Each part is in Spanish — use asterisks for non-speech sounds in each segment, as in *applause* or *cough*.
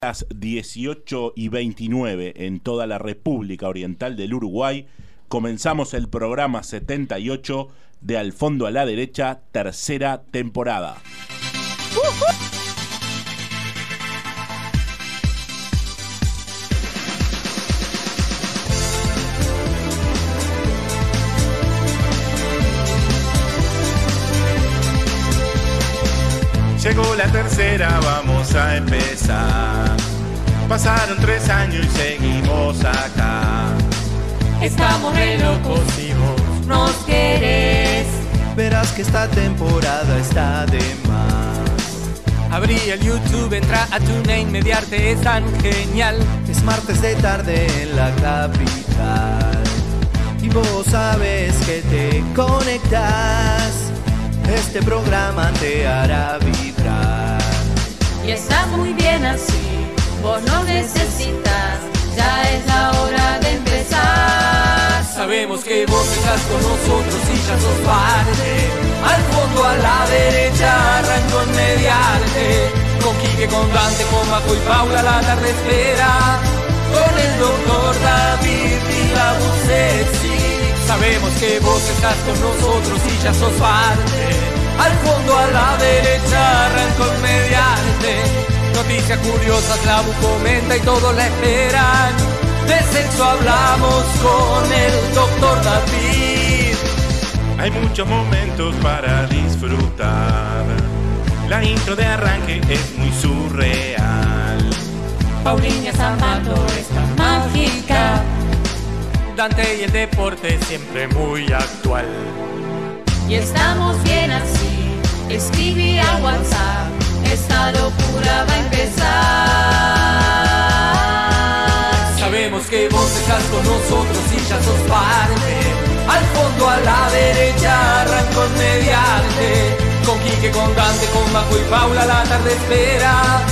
las 18 y 29 en toda la República Oriental del Uruguay, comenzamos el programa 78 de Al Fondo a la Derecha, tercera temporada. Llegó la tercera, vamos a empezar. Pasaron tres años y seguimos acá. Estamos re locos y vos nos querés. Verás que esta temporada está de más. Abrí el YouTube, entra a TuneIn, mediarte es tan genial. Es martes de tarde en la capital. Y vos sabes que te conectas. Este programa te hará vibrar. Y está muy bien así, vos no necesitas, ya es la hora de empezar. Sabemos que vos estás con nosotros y ya sos parte. Al fondo, a la derecha, arrancó en mediarte. Con Quique, con Dante, con Majo y Paula, la tarde espera. Con el doctor David y la Bucetzi. Sabemos que vos estás con nosotros y ya sos parte. Al fondo, a la derecha, arrancó en mediarte. Noticias curiosas, la Bu comenta y todos la esperan. De sexo hablamos con el doctor David. Hay muchos momentos para disfrutar. La intro de arranque es muy surreal. Paulinha Zapato está mágica. Dante y el deporte siempre muy actual. Y estamos bien así, escribí a WhatsApp, esta locura va a empezar. Sabemos que vos estás con nosotros y ya sos parte. Al fondo, a la derecha, arrancó en mediante. Con Quique, con Dante, con Majo y Paula, la tarde espera.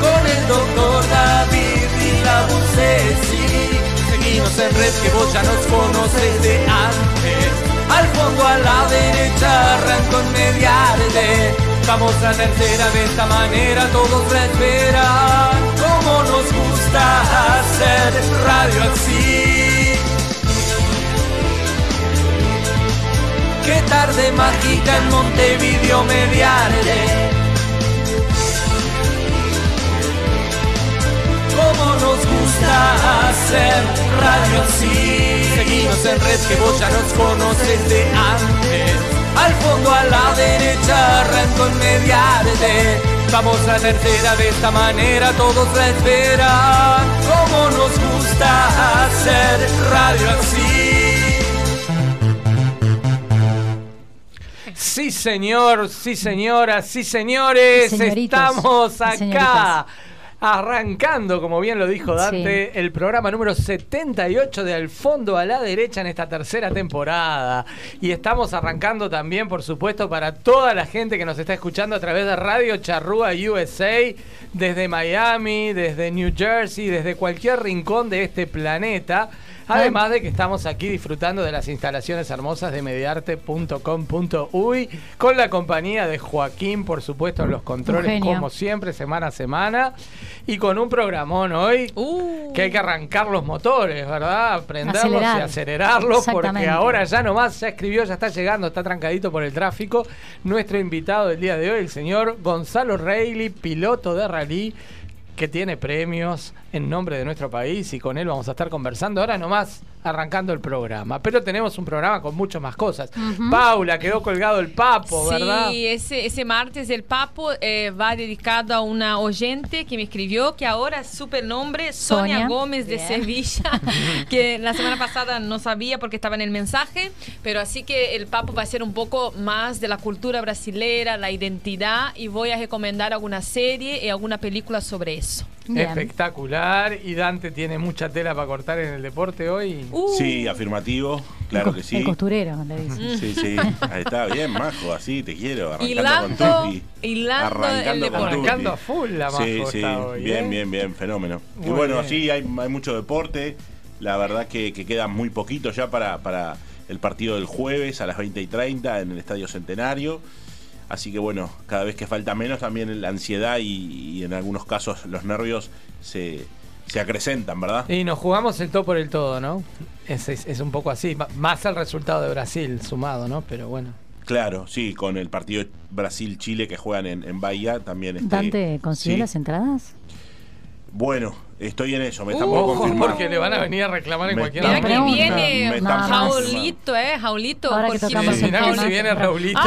Con el doctor David y la Bucesi. Seguimos en red que vos ya nos conoces de antes. Al fondo, a la derecha, arrancó en mediante. Vamos a tercera de esta manera, todos la esperan. Como nos gusta hacer radio así. Qué tarde mágica en Montevideo mediarte. Como nos gusta hacer radio así. Seguimos en red que vos ya nos conoces de antes. Al fondo, a la derecha, arrancó en mediarte. Vamos a tercera de esta manera, todos la esperan. Como nos gusta hacer radio así. Sí, señor, sí, señora, sí, señores, Señoritos estamos acá. señoritas. Arrancando, como bien lo dijo Dante, el programa número 78 de Al Fondo a la Derecha en esta tercera temporada. Y estamos arrancando también, por supuesto, para toda la gente que nos está escuchando a través de Radio Charrúa USA, desde Miami, desde New Jersey, desde cualquier rincón de este planeta. Además de que estamos aquí disfrutando de las instalaciones hermosas de mediarte.com.uy con la compañía de Joaquín, por supuesto, en los controles como siempre, semana a semana. Y con un programón hoy que hay que arrancar los motores, ¿verdad? Prenderlos y Acelerar. acelerarlos porque ahora ya nomás ya escribió, ya está llegando, está trancadito por el tráfico. Nuestro invitado del día de hoy, el señor Gonzalo Reilly, piloto de rally que tiene premios en nombre de nuestro país y con él vamos a estar conversando ahora nomás arrancando el programa. Pero tenemos un programa con muchas más cosas. Paula, quedó colgado el papo, ¿verdad? Sí, ese, ese martes el Papo eh, va dedicado a una oyente que me escribió, que ahora es super nombre, Sonia, Sonia. Gómez de. Sevilla, *laughs* que la semana pasada no sabía porque estaba en el mensaje, pero así que el Papo va a ser un poco más de la cultura brasilera, la identidad, y voy a recomendar alguna serie y alguna película sobre eso. Bien. Espectacular. Y Dante tiene mucha tela para cortar en el deporte hoy. Uh, Sí, afirmativo, claro El que sí. El costurero, le dice. Sí, sí, *laughs* ahí está bien, majo, así te quiero. Arrancando Hilando- con Tupi. hilando el Arrancando con. Arrancando a full la Majo Sí, sí, hoy, bien, ¿eh? bien, bien, fenómeno. y Muy bueno, bien. sí, hay, hay mucho deporte. La verdad que, que queda muy poquito ya para, para el partido del jueves a las 20 y 30 en el Estadio Centenario. Así que bueno, cada vez que falta menos también la ansiedad y, y en algunos casos los nervios se, se acrecentan, ¿verdad? Y nos jugamos el todo por el todo, ¿no? Es, es, es un poco así. Más el resultado de Brasil sumado, ¿no? Pero bueno. Claro, sí, con el partido Brasil-Chile que juegan en, en Bahía también. este, Dante, ¿consiguió sí. las entradas? Bueno, estoy en eso, me están por confirmar. porque le van a venir a reclamar en Me cualquier Mira que viene Jaulito, ¿eh? Jaulito. Ahora que tocamos el que tema. si viene Raulito.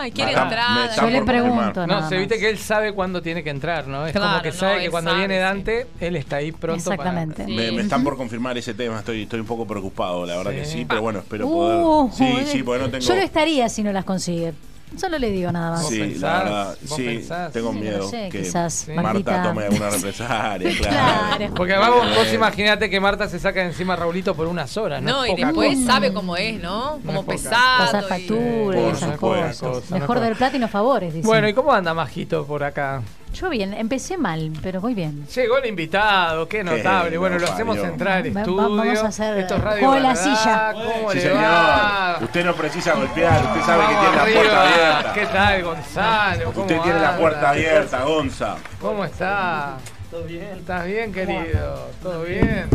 Ay, quiere entrar. Yo le pregunto. No, se viste que él sabe cuándo tiene que entrar, ¿no? Es como que no, sabe que cuando sabe, viene sí. Dante, él está ahí pronto para- Exactamente. Sí. Me, me están por confirmar ese tema, estoy, estoy un poco preocupado, la verdad que Sí. sí, pero bueno, espero Uh, poder. Sí, joder. sí, porque no tengo. Yo lo estaría si no las consigue. Solo le digo nada más. ¿Vos Sí, pensás? la verdad, ¿Vos sí, pensás? tengo Sí, no miedo sé, que quizás, Sí. Marta tome alguna represalia, *laughs* claro. Claro. Porque además vos, vos imaginate que Marta se saca de encima a Raulito por unas horas, ¿no? No, y después cosa. sabe cómo es, ¿no? Como poca. pesado. Pasar y- factura y Por esas supuesto. cosas. No Mejor puede. del plata y no favores, dice. Bueno, ¿y cómo anda Majito por acá? Yo bien, empecé mal, pero voy bien. Llegó el invitado, qué notable. Qué bueno, lo lo hacemos entrar Va- estudio. vamos a hacer Esto es Radio juego de la silla. ¿Cómo Sí, le va? señor. Usted no precisa golpear, usted sabe que Vamos tiene la puerta arriba. abierta. ¿Qué tal, Gonzalo? ¿Cómo Usted tiene la anda? puerta abierta, Gonza. ¿Cómo está? ¿Todo bien? ¿Estás bien, querido? ¿Todo bien?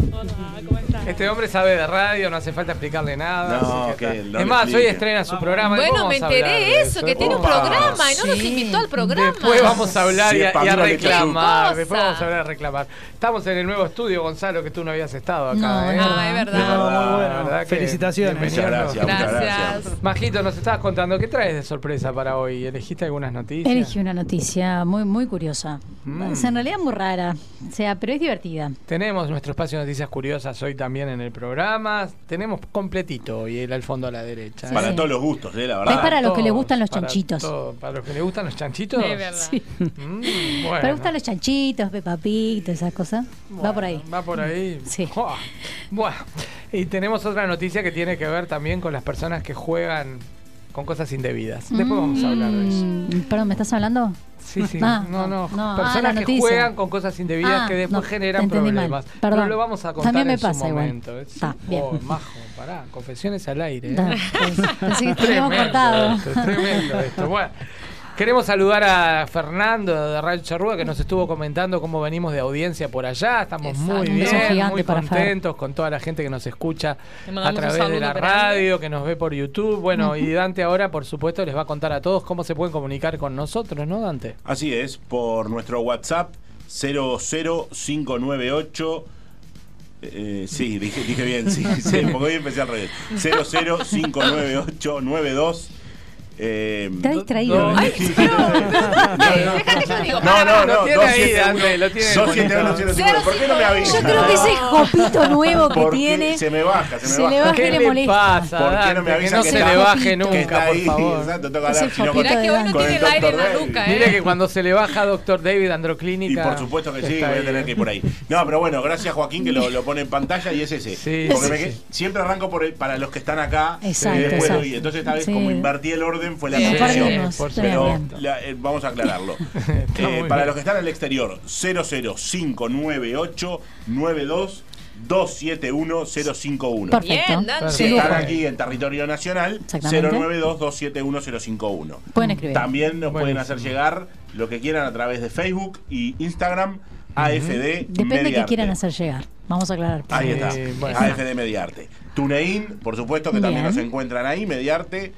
Este hombre sabe de radio, no hace falta explicarle nada. No, así que no es más, explique. hoy estrena su programa. Bueno, me enteré de eso, que tiene un programa y no nos Sí. invitó al programa. Después vamos a hablar y, a, y reclamar. Después vamos a hablar a reclamar. Estamos en el nuevo estudio, Gonzalo, que tú no habías estado acá. No, ¿eh? es Ah, es verdad. No, La bueno. Felicitaciones. Muchas gracias, muchas Gracias. Majito, nos estabas contando, ¿qué traes de sorpresa para hoy? ¿Elegiste algunas noticias? Elegí una noticia muy, muy curiosa. Mm. Es en realidad muy rara, o sea, pero es divertida. Tenemos nuestro espacio de noticias curiosas hoy también en el programa. Tenemos completito hoy el al fondo a la derecha. Sí. Para todos los gustos, ¿eh? La verdad. Es para los que le todos, gustan los para chanchitos. todo. ¿Para los que le gustan los chanchitos? Es verdad. Sí. Mm, bueno. ¿Te gustan los chanchitos, Peppa Pig, todas esas cosas? Va Bueno, por ahí. Va por ahí. Sí. *laughs* Bueno, y tenemos otra noticia que tiene que ver también con las personas que juegan con cosas indebidas. Después vamos a hablar de eso. Mm, Perdón, ¿me estás hablando? Sí, sí. Ah, no, no. no, ah, Personas que juegan con cosas indebidas Ah, que después no, generan mal. problemas. Perdón. Pero lo vamos a contar También me en su pasa igual. momento. ¿eh? Bien. Oh, majo, pará. Confesiones al aire. ¿eh? Da, pues, *laughs* Pensé que Tremendo cortado. esto, tremendo esto. Bueno, queremos saludar a Fernando de Radio Charrúa que nos estuvo comentando cómo venimos de audiencia por allá. Estamos Exacto. muy bien, muy contentos con toda la gente que nos escucha a través de la radio, que nos ve por YouTube. Bueno, y Dante ahora, por supuesto, les va a contar a todos cómo se pueden comunicar con nosotros, ¿no, Dante? Así es, por nuestro WhatsApp 00598. Eh, sí, dije, dije bien, sí, *laughs* sí, porque hoy empecé al revés. 0059892. Eh, Está distraído. No, Ay, pero, yo digo. no, no, Lo no, tiene ahí, Dante, lo tiene 271 ¿Por qué no me avisa? Yo creo que ese jopito nuevo que tiene Se me baja, se me se baja. le baja ¿Qué y le le molesta. pasa, ¿Por qué no me que avisa no que se le baje nunca, por favor. exacto, Mirá que hoy no tiene el aire en la nuca, ¿eh? Mire que cuando se le baja Doctor David Y Androclínica. por supuesto que sí, voy a tener que ir por ahí. No, pero bueno, gracias Joaquín que lo, pone en pantalla y es ese. Sí, Porque siempre arranco por el- para los que están acá. Exacto, y después exacto. doy. Entonces esta vez como invertí el orden fue la. Nos confusión. Pero la- eh, vamos a aclararlo. *laughs* Eh, para bien. los que están en el exterior, 00598 92 271 051. Perfecto. Bien. Si están aquí en territorio nacional, Exactamente. 092 271 051. Pueden escribir. También nos pueden Buenísimo. hacer llegar lo que quieran a través de Facebook y Instagram, AFD Depende de qué Mediarte. quieran hacer llegar. Vamos a aclarar. Ahí Sí, está, bueno. AFD Mediarte. TuneIn, por supuesto que también Bien. nos encuentran ahí, Mediarte,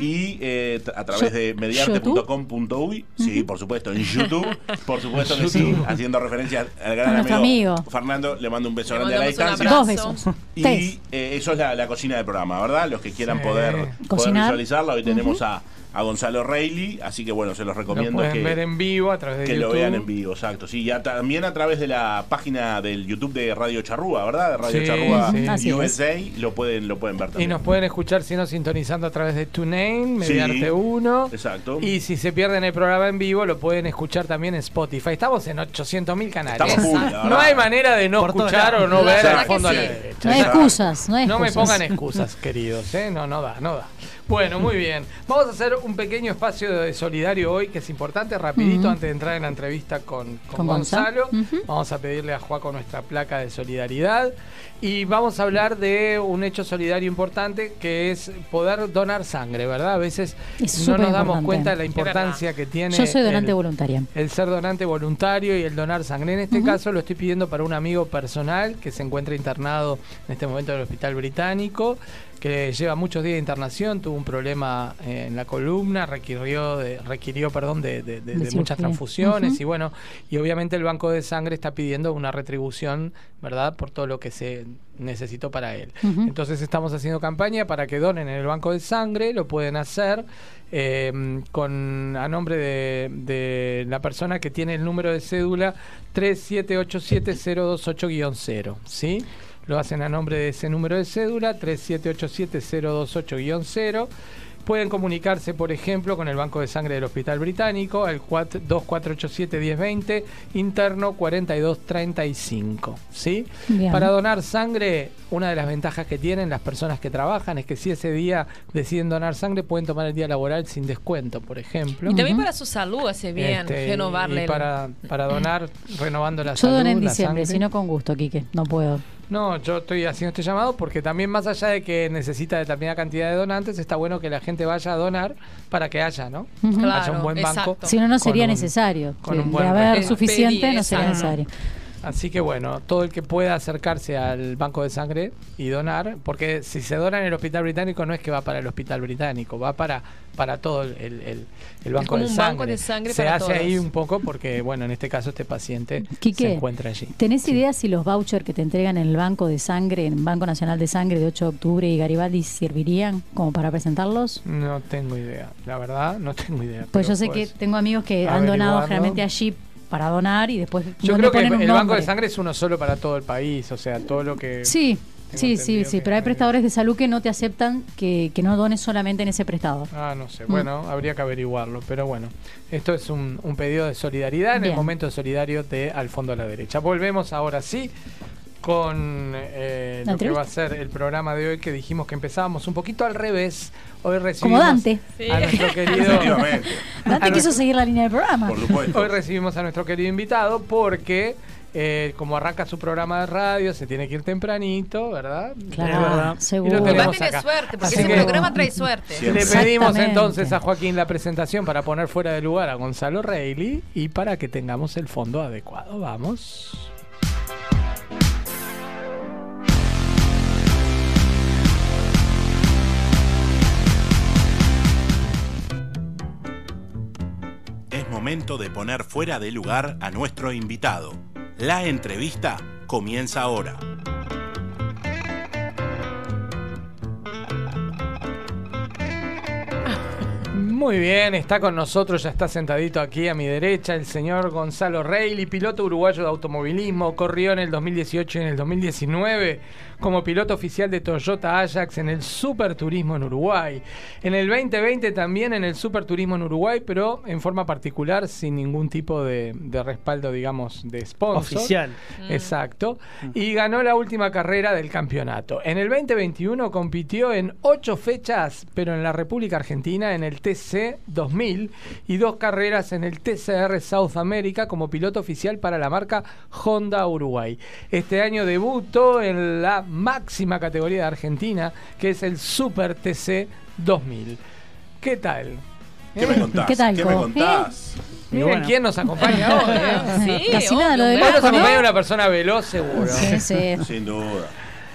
y eh, a través Yo- de mediarte.com.uy, sí, por supuesto, en YouTube, por supuesto que sí, haciendo referencia al gran amigo, amigo. Fernando, le mando un beso Le grande a la distancia. abrazo. Dos besos. Y eh, eso es la, la cocina del programa, ¿verdad? Los que quieran Sí. poder, poder visualizarla, hoy tenemos a, a Gonzalo Reilly, así que bueno, se los Lo recomiendo pueden que, ver en vivo a través de que YouTube. lo vean en vivo, exacto. Sí, ya también a través de la página del YouTube de Radio Charrúa, ¿verdad? De Radio Sí, Charrúa sí. USA, lo pueden, lo pueden ver Y también. nos pueden escuchar si no sintonizando a través de TuneIn, Sí. Mediarte 1. Exacto. Y si se pierden el programa en vivo, lo pueden escuchar también en Spotify. Estamos en 800.000 canales. Estamos full, no hay manera de no Por escuchar o no La ver al fondo a la derecha. No hay excusas, no hay No me excusas. pongan excusas, queridos, ¿eh? No, no da, no da. Bueno, muy bien. Vamos a hacer un pequeño espacio de solidario hoy que es importante, rapidito, antes de entrar en la entrevista con, con Con Gonza. Gonzalo. Vamos a pedirle a Juaco nuestra placa de solidaridad y vamos a hablar de un hecho solidario importante que es poder donar sangre, ¿verdad? A veces Es no nos damos cuenta de la importancia que tiene Yo soy donante el- voluntaria. el ser donante voluntario y el donar sangre. En este caso lo estoy pidiendo para un amigo personal que se encuentra internado en este momento en el Hospital Británico, que lleva muchos días de internación, tuvo un problema eh, en la columna, requirió, de, requirió perdón, de, de- de- muchas transfusiones y bueno, y obviamente el Banco de Sangre está pidiendo una retribución, ¿verdad?, por todo lo que se necesitó para él. Entonces estamos haciendo campaña para que donen en el Banco de Sangre, lo pueden hacer eh, con a nombre de, de la persona que tiene el número de cédula 3787028-0, ¿sí? Lo hacen a nombre de ese número de cédula 3787028-0. Pueden comunicarse, por ejemplo, con el Banco de Sangre del Hospital Británico al 4- 2487-1020, interno 4235. ¿sí? Bien. Para donar sangre, una de las ventajas que tienen las personas que trabajan es que si ese día deciden donar sangre, pueden tomar el día laboral sin descuento, por ejemplo. Y también para su salud hace bien Este, renovarle. y para, para donar, renovando la Yo salud. doné en diciembre, si no con gusto, Quique. No puedo. No, yo estoy haciendo este llamado porque también más allá de que necesita determinada cantidad de donantes, está bueno que la gente vaya a donar para que haya, ¿no? Claro, haya un buen banco. exacto. Si no, no con sería un- necesario. con Sí, un de buen haber régimen. suficiente, Pedir, no sería exacto. necesario. Así que bueno, todo el que pueda acercarse al banco de sangre y donar, porque si se dona en el hospital británico no es que va para el hospital británico, va para, para todo el, el- el banco, como de, un sangre. banco de sangre Se para hace ahí un poco porque, bueno, en este caso este paciente Quique, se encuentra allí. ¿Tenés idea si los vouchers que te entregan en el Banco de Sangre, en el Banco Nacional de Sangre de 8 de octubre y Garibaldi servirían como para presentarlos? No tengo idea, la verdad, no tengo idea. Pues yo sé pues- que tengo amigos que han donado generalmente allí para donar y después Yo creo que el banco de sangre es uno solo para todo el país, o sea, todo lo que... Sí, sí, sí, sí, pero hay prestadores de salud que no te aceptan que, que no dones solamente en ese prestador. Ah, no sé. Mm. Bueno, habría que averiguarlo. Pero bueno, esto es un, un pedido de solidaridad en el momento solidario de Al Fondo a la Derecha. Volvemos ahora sí con eh, ¿La lo que va a ser el programa de hoy que dijimos que empezábamos un poquito al revés. Hoy recibimos Como Dante. A nuestro querido Dante quiso seguir la línea del programa. por supuesto. Hoy recibimos a nuestro querido invitado porque eh, como arranca su programa de radio, se tiene que ir tempranito, ¿verdad? Claro, verdad. seguro. Y lo acá. suerte, porque Así ese que- programa trae suerte. Siempre. Le pedimos entonces a Joaquín la presentación para poner fuera de lugar a Gonzalo Reilly y para que tengamos el fondo adecuado. Vamos. Momento de poner fuera de lugar a nuestro invitado. La entrevista comienza ahora. *laughs* Muy bien, está con nosotros, ya está sentadito aquí a mi derecha el señor Gonzalo Reilly, piloto uruguayo de automovilismo, corrió en el 2018 y en el 2019 como piloto oficial de Toyota Ajax en el Super Turismo en Uruguay. En el 2020 también en el Super Turismo en Uruguay, pero en forma particular, sin ningún tipo de, de respaldo, digamos, de sponsor. Oficial. Exacto. Y ganó la última carrera del campeonato. En el 2021 compitió en ocho fechas, pero en la República Argentina, en el TC 2000 y dos carreras en el TCR South America como piloto oficial para la marca Honda Uruguay. Este año debutó en la máxima categoría de Argentina, que es el Super TC 2000. ¿Qué tal? ¿Qué me contás? ¿Qué tal, me Co? contás? Miren bueno. quién nos acompaña *laughs* hoy. ¿eh? Sí, Casi nada lo obvio, de Hoy nos acompaña una persona veloz, seguro. Sí, sí. *laughs* Sin duda.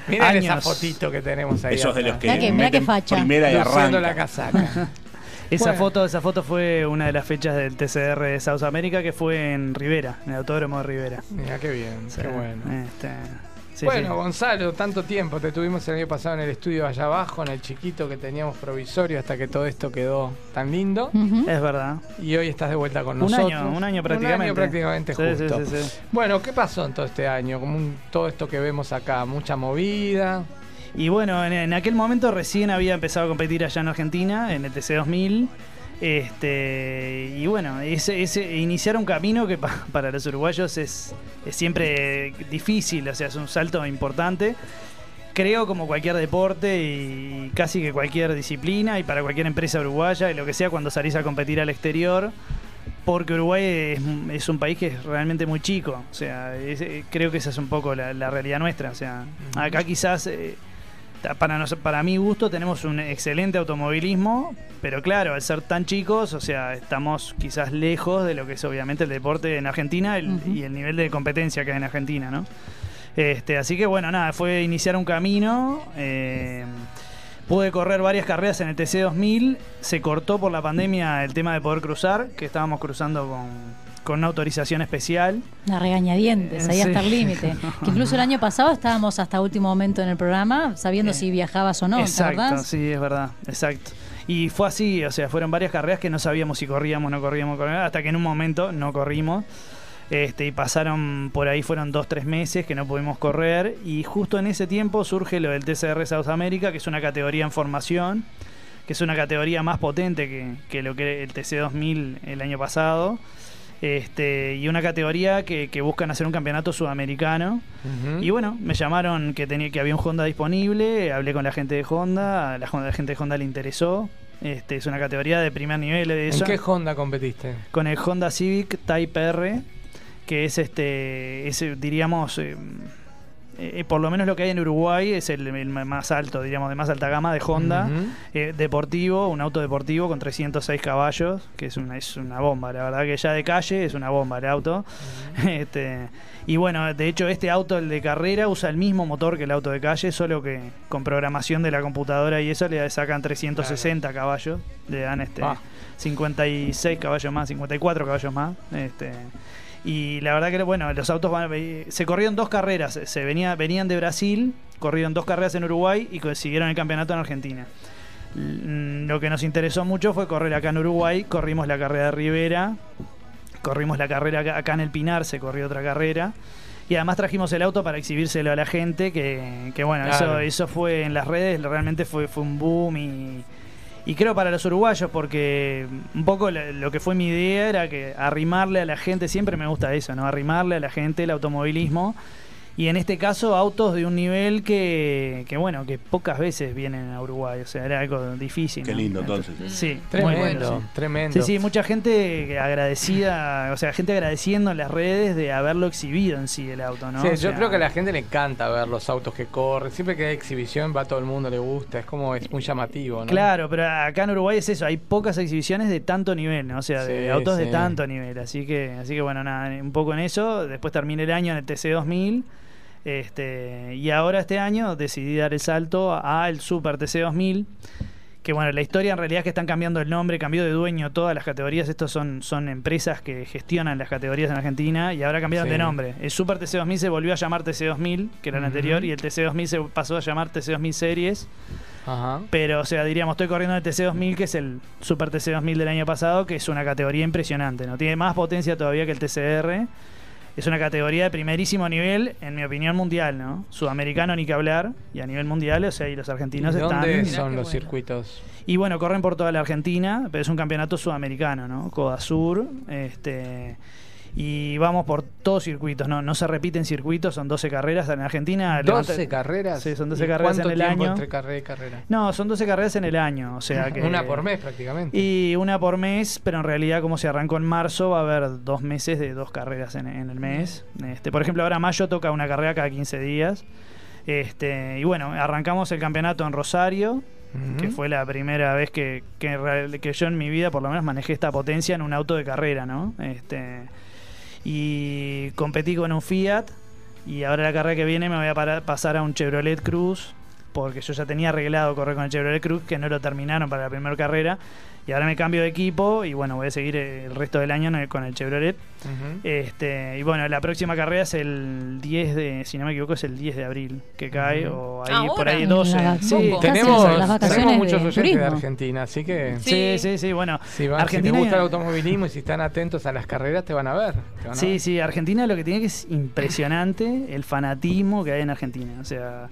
Miren esa fotito que tenemos ahí. Esos de los que que- meten qué facha. primera y Luciendo la arranca. casaca. *laughs* Esa Bueno. foto, esa foto fue una de las fechas del TCR de South America que fue en Rivera, en el autódromo de Rivera. Mira qué bien, Sí, qué bueno. este, sí, bueno, sí. Gonzalo, tanto tiempo. Te tuvimos el año pasado en el estudio allá abajo, en el chiquito que teníamos provisorio hasta que todo esto quedó tan lindo. Es verdad. Y hoy estás de vuelta con Un nosotros. año, un año prácticamente. Un año prácticamente Sí, sí, justo. sí, sí. Bueno, ¿qué pasó en todo este año? Como un- todo esto que vemos acá, mucha movida. Y bueno, en, en aquel momento recién había empezado a competir allá en Argentina, en el TC 2000. Este, y bueno, ese, ese, iniciar un camino que pa- *laughs* para los uruguayos es, es siempre difícil, o sea, es un salto importante. creo como cualquier deporte y casi que cualquier disciplina y para cualquier empresa uruguaya y lo que sea cuando salís a competir al exterior, porque Uruguay es, es un país que es realmente muy chico, o sea, es- eh, creo que esa es un poco la, la realidad nuestra, o sea, acá quizás... eh, para, nos- para mi gusto tenemos un excelente automovilismo, pero claro, al ser tan chicos, o sea, estamos quizás lejos de lo que es obviamente el deporte en Argentina el- y el nivel de competencia que hay en Argentina, ¿no? Este, así que bueno, nada, fue iniciar un camino. eh, pude correr varias carreras en el TC2000. Se cortó por la pandemia el tema de poder cruzar, que estábamos cruzando con, con una autorización especial. Una regañadientes, ahí Sí. hasta el límite. *laughs* Que incluso el año pasado estábamos hasta último momento en el programa sabiendo si viajabas o no, ¿te exacto, acordás? sí, es verdad, exacto. Y fue así, o sea, fueron varias carreras que no sabíamos si corríamos o no corríamos, corríamos, hasta que en un momento no corrimos. Este, y pasaron por ahí, fueron dos, tres meses que no pudimos correr. Y justo en ese tiempo surge lo del TCR South America, que es una categoría en formación, que es una categoría más potente que, que lo que el TC2000 el año pasado. Este, y una categoría que, que buscan hacer un campeonato sudamericano. Y bueno, me llamaron que tenía que había un Honda disponible, hablé con la gente de Honda, a la, Honda- la gente de Honda le interesó. Este, es una categoría de primer nivel de ¿En qué Honda competiste? Con el Honda Civic Type R, que es este, es, diríamos, eh, eh, por lo menos lo que hay en Uruguay es el, el más alto, diríamos, de más alta gama de Honda. Eh, deportivo, un auto deportivo con 306 caballos, que es una, es una bomba, la verdad que ya de calle es una bomba el auto. *laughs* este, y bueno, de hecho este auto, el de carrera, usa el mismo motor que el auto de calle, solo que con programación de la computadora y eso le sacan 360 caballos, le dan este Ah. 56 caballos más, 54 caballos más. Este, y la verdad que bueno, los autos van, se corrieron dos carreras, se venía, venían de Brasil, corrieron dos carreras en Uruguay y consiguieron el campeonato en Argentina. Mm, Lo que nos interesó mucho fue correr acá en Uruguay, corrimos la carrera de Rivera, corrimos la carrera acá, acá en el Pinar, se corrió otra carrera. Y además trajimos el auto para exhibírselo a la gente, que, que bueno, Claro. eso, eso fue en las redes, realmente fue, fue un boom y, y creo para los uruguayos, porque un poco lo, que fue mi idea era que arrimarle a la gente, siempre me gusta eso, ¿no? Arrimarle a la gente el automovilismo. Y en este caso, autos de un nivel que, que bueno, que pocas veces vienen a Uruguay, o sea, era algo difícil. Qué ¿no? lindo, entonces. Sí, muy Tremendo, bueno, sí. tremendo. Sí, sí, mucha gente agradecida, o sea, gente agradeciendo en las redes de haberlo exhibido en sí el auto, ¿no? Sí, O yo creo que a la gente le encanta ver los autos que corren. Siempre que hay exhibición, va a todo el mundo, le gusta. Es como, es muy llamativo, ¿no? Claro, pero acá en Uruguay es eso, hay pocas exhibiciones de tanto nivel, ¿no? O sea, de Sí, autos de tanto nivel, así que así que bueno, nada, un poco en eso, después terminé el año en el TC2000. Este, y ahora este año decidí dar el salto al Super TC2000. Que bueno, la historia en realidad es que están cambiando el nombre, cambió de dueño todas las categorías. Estos son, son empresas que gestionan las categorías en Argentina y ahora cambiaron Sí. de nombre. El Super TC2000 se volvió a llamar TC2000, que era el anterior, y el TC2000 se pasó a llamar TC2000 Series. Ajá. Pero, o sea, diríamos, estoy corriendo el TC2000, que es el Super TC2000 del año pasado, que es una categoría impresionante, ¿no? Tiene más potencia todavía que el TCR. Es una categoría de primerísimo nivel, en mi opinión, mundial, ¿no? Sudamericano ni que hablar, y a nivel mundial, o sea, y los ¿Y argentinos dónde están... son qué los bueno. circuitos? Y bueno, corren por toda la Argentina, pero es un campeonato sudamericano, ¿no? Coda Sur, este... Y vamos por todos circuitos, ¿no? No se repiten circuitos, son 12 carreras en Argentina. 12 levanta- carreras. Sí, son 12 ¿Y carreras ¿Cuánto en el año. entre carrera y carrera? No, son 12 carreras en el año, o sea *laughs* que... Una por mes prácticamente. Y una por mes, pero en realidad como se arrancó en marzo va a haber dos meses de dos carreras en, en el mes. Este, por ejemplo, ahora mayo toca una carrera cada 15 días. Este, y bueno, arrancamos el campeonato en Rosario, que fue la primera vez que, que, que yo en mi vida por lo menos manejé esta potencia en un auto de carrera, ¿no? Este, y competí con un Fiat y ahora la carrera que viene me voy a pasar a un Chevrolet Cruz porque yo ya tenía arreglado correr con el Chevrolet Cruz que no lo terminaron para la primera carrera y ahora me cambio de equipo y bueno voy a seguir el resto del año con el Chevrolet este y bueno la próxima carrera es el 10 de si no me equivoco es el 10 de abril que cae o ahí por ahí 12 La- sí, Poco. Casi Tenemos, las vacaciones tenemos muchos oyentes de. Argentina, así que sí sí sí bueno si, van, si te Argentina gusta el y- automovilismo y si están atentos a las carreras, te van a ver. a Sí, ver. sí, Argentina lo que tiene que es impresionante el fanatismo que hay en Argentina. O sea,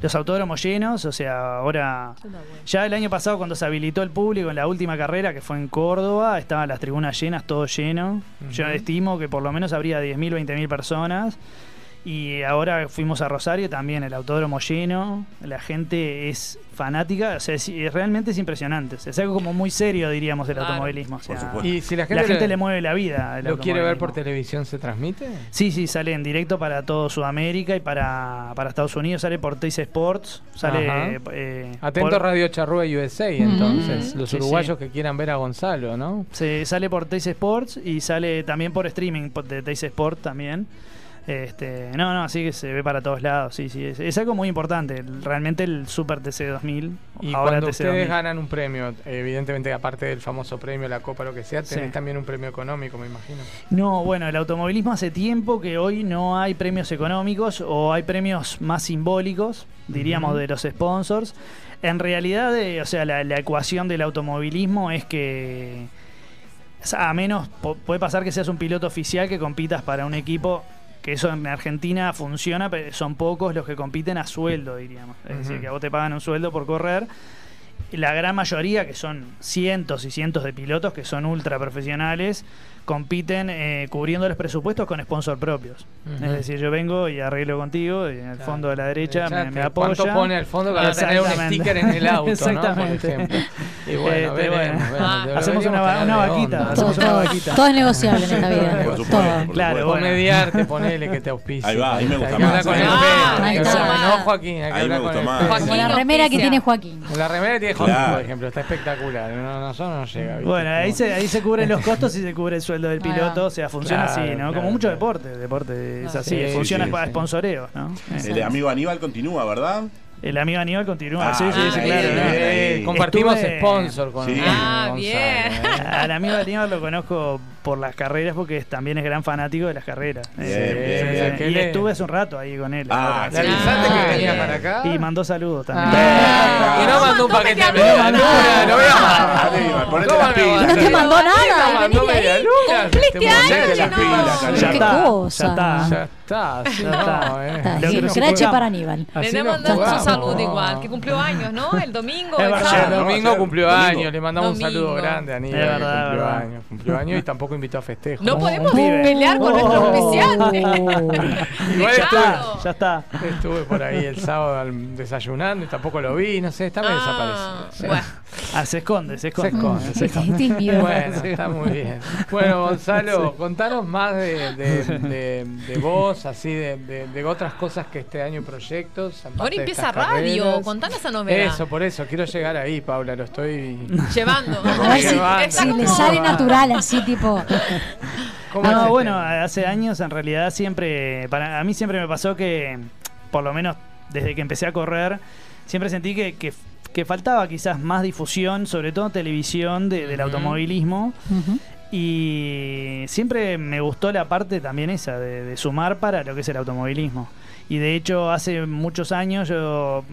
los autódromos llenos, o sea, ahora. Ya el año pasado, cuando se habilitó el público en la última carrera, que fue en Córdoba, estaban las tribunas llenas, todo lleno. Yo estimo que por lo menos habría 10.000, 20.000 personas. Y ahora fuimos a Rosario también, el autódromo lleno, la gente es fanática, o sea, es- es- realmente es impresionante. O sea, es algo como muy serio, diríamos, del Claro. automovilismo. o Por supuesto. Y si la la gente, le mueve la vida. el lo quiere ver por televisión, ¿se transmite? Sí, sí, sale en directo para todo Sudamérica y para, para Estados Unidos, sale por Teis Sports, sale... Eh, Atento por- Radio Charrúa USA, entonces. Los Sí, uruguayos sí. que quieran ver a Gonzalo, ¿no? Se sale por Teis Sports y sale también por streaming por- de Teis Sport también. Este, no, no, así que se ve para todos lados, sí, sí, es, es algo muy importante, realmente el Super TC 2000, Y ahora cuando TC ustedes 2000. ganan un premio, evidentemente aparte del famoso premio, la copa, lo que sea, tenés Sí. también un premio económico, me imagino. No, bueno, el automovilismo hace tiempo que hoy no hay premios económicos o hay premios más simbólicos, diríamos, de los sponsors. En realidad, eh, o sea, la, la ecuación del automovilismo es que a menos puede pasar que seas un piloto oficial que compitas para un equipo que eso en Argentina funciona, pero son pocos los que compiten a sueldo, diríamos. Es decir, que a vos te pagan un sueldo por correr. La gran mayoría, que son cientos y cientos de pilotos que son ultra profesionales, compiten eh, cubriendo los presupuestos con sponsor propios. Es decir, yo vengo y arreglo contigo y en el Claro. fondo de la derecha me, me apoya. ¿Cuánto pone al fondo para tener un sticker en el auto, Exactamente. ¿no? Por ejemplo. Y *laughs* bueno, Este, veremos, bueno. veremos, Ah, deberíamos hacemos una, una vaquita, hacemos Todo, una todo- vaquita. todo es negociable en esta vida. Por supuesto, todo. por Claro, bueno. Comediarte, ponele que te auspicie. Ahí va, ahí me gusta Hay más, con el Ahí está. No, Joaquín, hay que Ahí me hablar con gusta el más. Como la remera que tiene Joaquín. La remera que tiene Joaquín, por ejemplo, está espectacular. No, nosotros no llega. Bueno, ahí se, ahí se cubren los costos y se cubre el sueldo del Ahí va. piloto. O sea, funciona Claro, así, ¿no? claro, Como mucho claro. deporte. Deporte es así. Sí, funciona sí, para sí. sponsoreos, ¿no? El amigo Aníbal continúa, ¿verdad? El amigo Aníbal continúa. Ah, sí, sí, sí, ah, claro. compartimos Estuve- sponsor con Ah, bien. ¿eh? Al amigo Aníbal lo conozco por las carreras porque también es gran fanático de las carreras. Bien, Eh, bien, bien. ¿Qué Y estuve hace un rato ahí con él. Ah, ahora. ¿Le avisaste Ah, que venía para acá? Y mandó saludos también. Ah, y no mandó un paquete de media luna, lo voy a mandar. Aníbal, ponete ¿Cómo las pilas. No te mandó No nada, mandó media luna. Cumpliste años, no. Ya Qué está, cosa. ya está. Ya está, sí, Ya no, está. eh. Está, jugamos. para Aníbal. Le mandamos un saludo igual, que cumplió años, ¿no? El domingo. El domingo cumplió años, le mandamos un saludo grande a Aníbal, Es que verdad, cumplió años, cumplió años y tampoco invitó a festejo. No podemos pelear con nuestro auspiciante. Igual *laughs* *laughs* Ya está, ya está. estuve por ahí el sábado desayunando y tampoco lo vi, no sé, está medio Ah, desaparecido. Bueno. Ah, se esconde, se esconde. Se esconde, se invivo. Bueno, *laughs* está muy bien. Bueno, Gonzalo, contanos más de, de, de- de vos, así de, de- de otras cosas que este año proyectos. Ahora empieza radio, carreras. contanos esa novedad. Eso, por eso, quiero llegar ahí, Paula, lo estoy... *laughs* Llevando. A ver si, Llevando. Está si le *laughs* sale natural, así tipo. ¿Cómo es No, este? bueno, hace años en realidad siempre, para a mí siempre me pasó que, por lo menos desde que empecé a correr, siempre sentí que, que, que faltaba quizás más difusión, sobre todo en televisión, de- del automovilismo. Y siempre me gustó la parte también esa, de, de sumar para lo que es el automovilismo. Y de hecho, hace muchos años yo,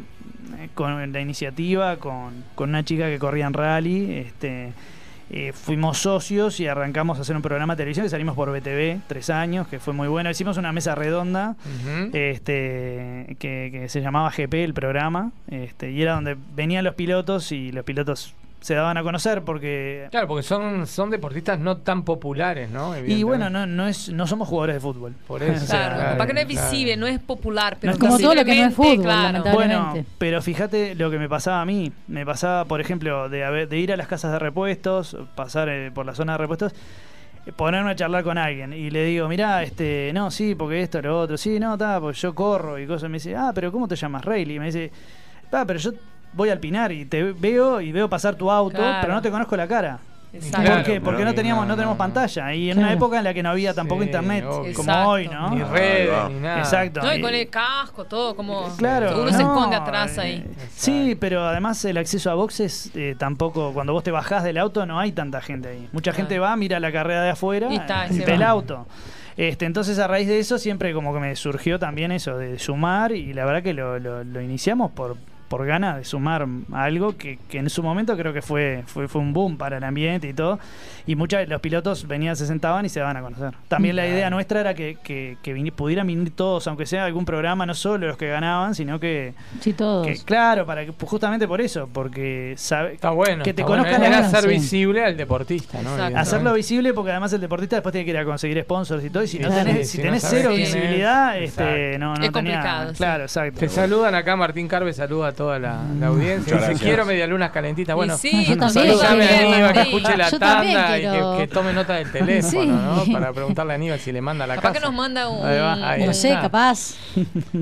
eh, con la iniciativa, con, con una chica que corría en rally, este, eh, fuimos socios y arrancamos a hacer un programa de televisión que salimos por BTV, tres años, que fue muy bueno. Hicimos una mesa redonda este que, que se llamaba GP el programa este y era donde venían los pilotos y los pilotos se daban a conocer porque Claro, porque son, son deportistas no tan populares, ¿no? y bueno no no es no somos jugadores de fútbol Por eso. *laughs* Claro, Claro, para que no es claro. visible, no es popular, pero es como todo lo que no es fútbol, claro. bueno pero fíjate lo que me pasaba a mí me pasaba por ejemplo de, haber- de ir a las casas de repuestos pasar eh, por la zona de repuestos eh, ponerme a charlar con alguien y le digo, mirá, este, no, sí, porque esto, lo otro, sí, no, está, pues yo corro y cosas. Me dice, ah, pero ¿cómo te llamas, Rayleigh? Y me dice, ah, pero yo voy al Pinar y te veo y veo pasar tu auto, Claro. pero no te conozco la cara. Exacto. ¿Por qué? Porque no teníamos, no, no, tenemos pantalla. Y en Claro. una época en la que no había tampoco Sí, internet obvio. como Exacto. hoy, ¿no? Ni redes, ahí ni nada. Exacto. No, y con el casco, todo, como. Claro, Uno se no, esconde atrás ahí. eh, Sí, pero además el acceso a boxes eh, tampoco, cuando vos te bajás del auto no hay tanta gente ahí. Mucha Ah. gente va, mira la carrera de afuera Y está, y y se ve el va. auto. Este, entonces a raíz de eso siempre como que me surgió también eso de sumar y la verdad que lo, lo- lo iniciamos por, por ganas de sumar algo que, que en su momento creo que fue, fue, fue un boom para el ambiente y todo. Y muchos de los pilotos venían, se sentaban y se daban a conocer. También la idea nuestra era que, que, que vini- pudieran venir todos, aunque sea algún programa, no solo los que ganaban, sino que, Sí, todos. que claro, para que, pues, justamente por eso, porque sabe, Está bueno. que te está bueno. conozcan Era a- hacer sí. visible al deportista, ¿no? Hacerlo visible porque además el deportista después tiene que ir a conseguir sponsors y todo. Y si no Sí, tenés, si tenés cero es. visibilidad, este, no, no Es tenía- complicado, sí. Claro, exacto. Te saludan acá, Martín Carve saluda a toda la, la audiencia. Dice, quiero medialunas calentitas. Bueno, sí, yo también que Sí. escuche la Yo también tanda que, que tome nota del *laughs* teléfono, Sí. ¿no? Para preguntarle a Aníbal si le manda a la Capaz casa. que nos manda un, Ahí va, ahí no está. sé, capaz.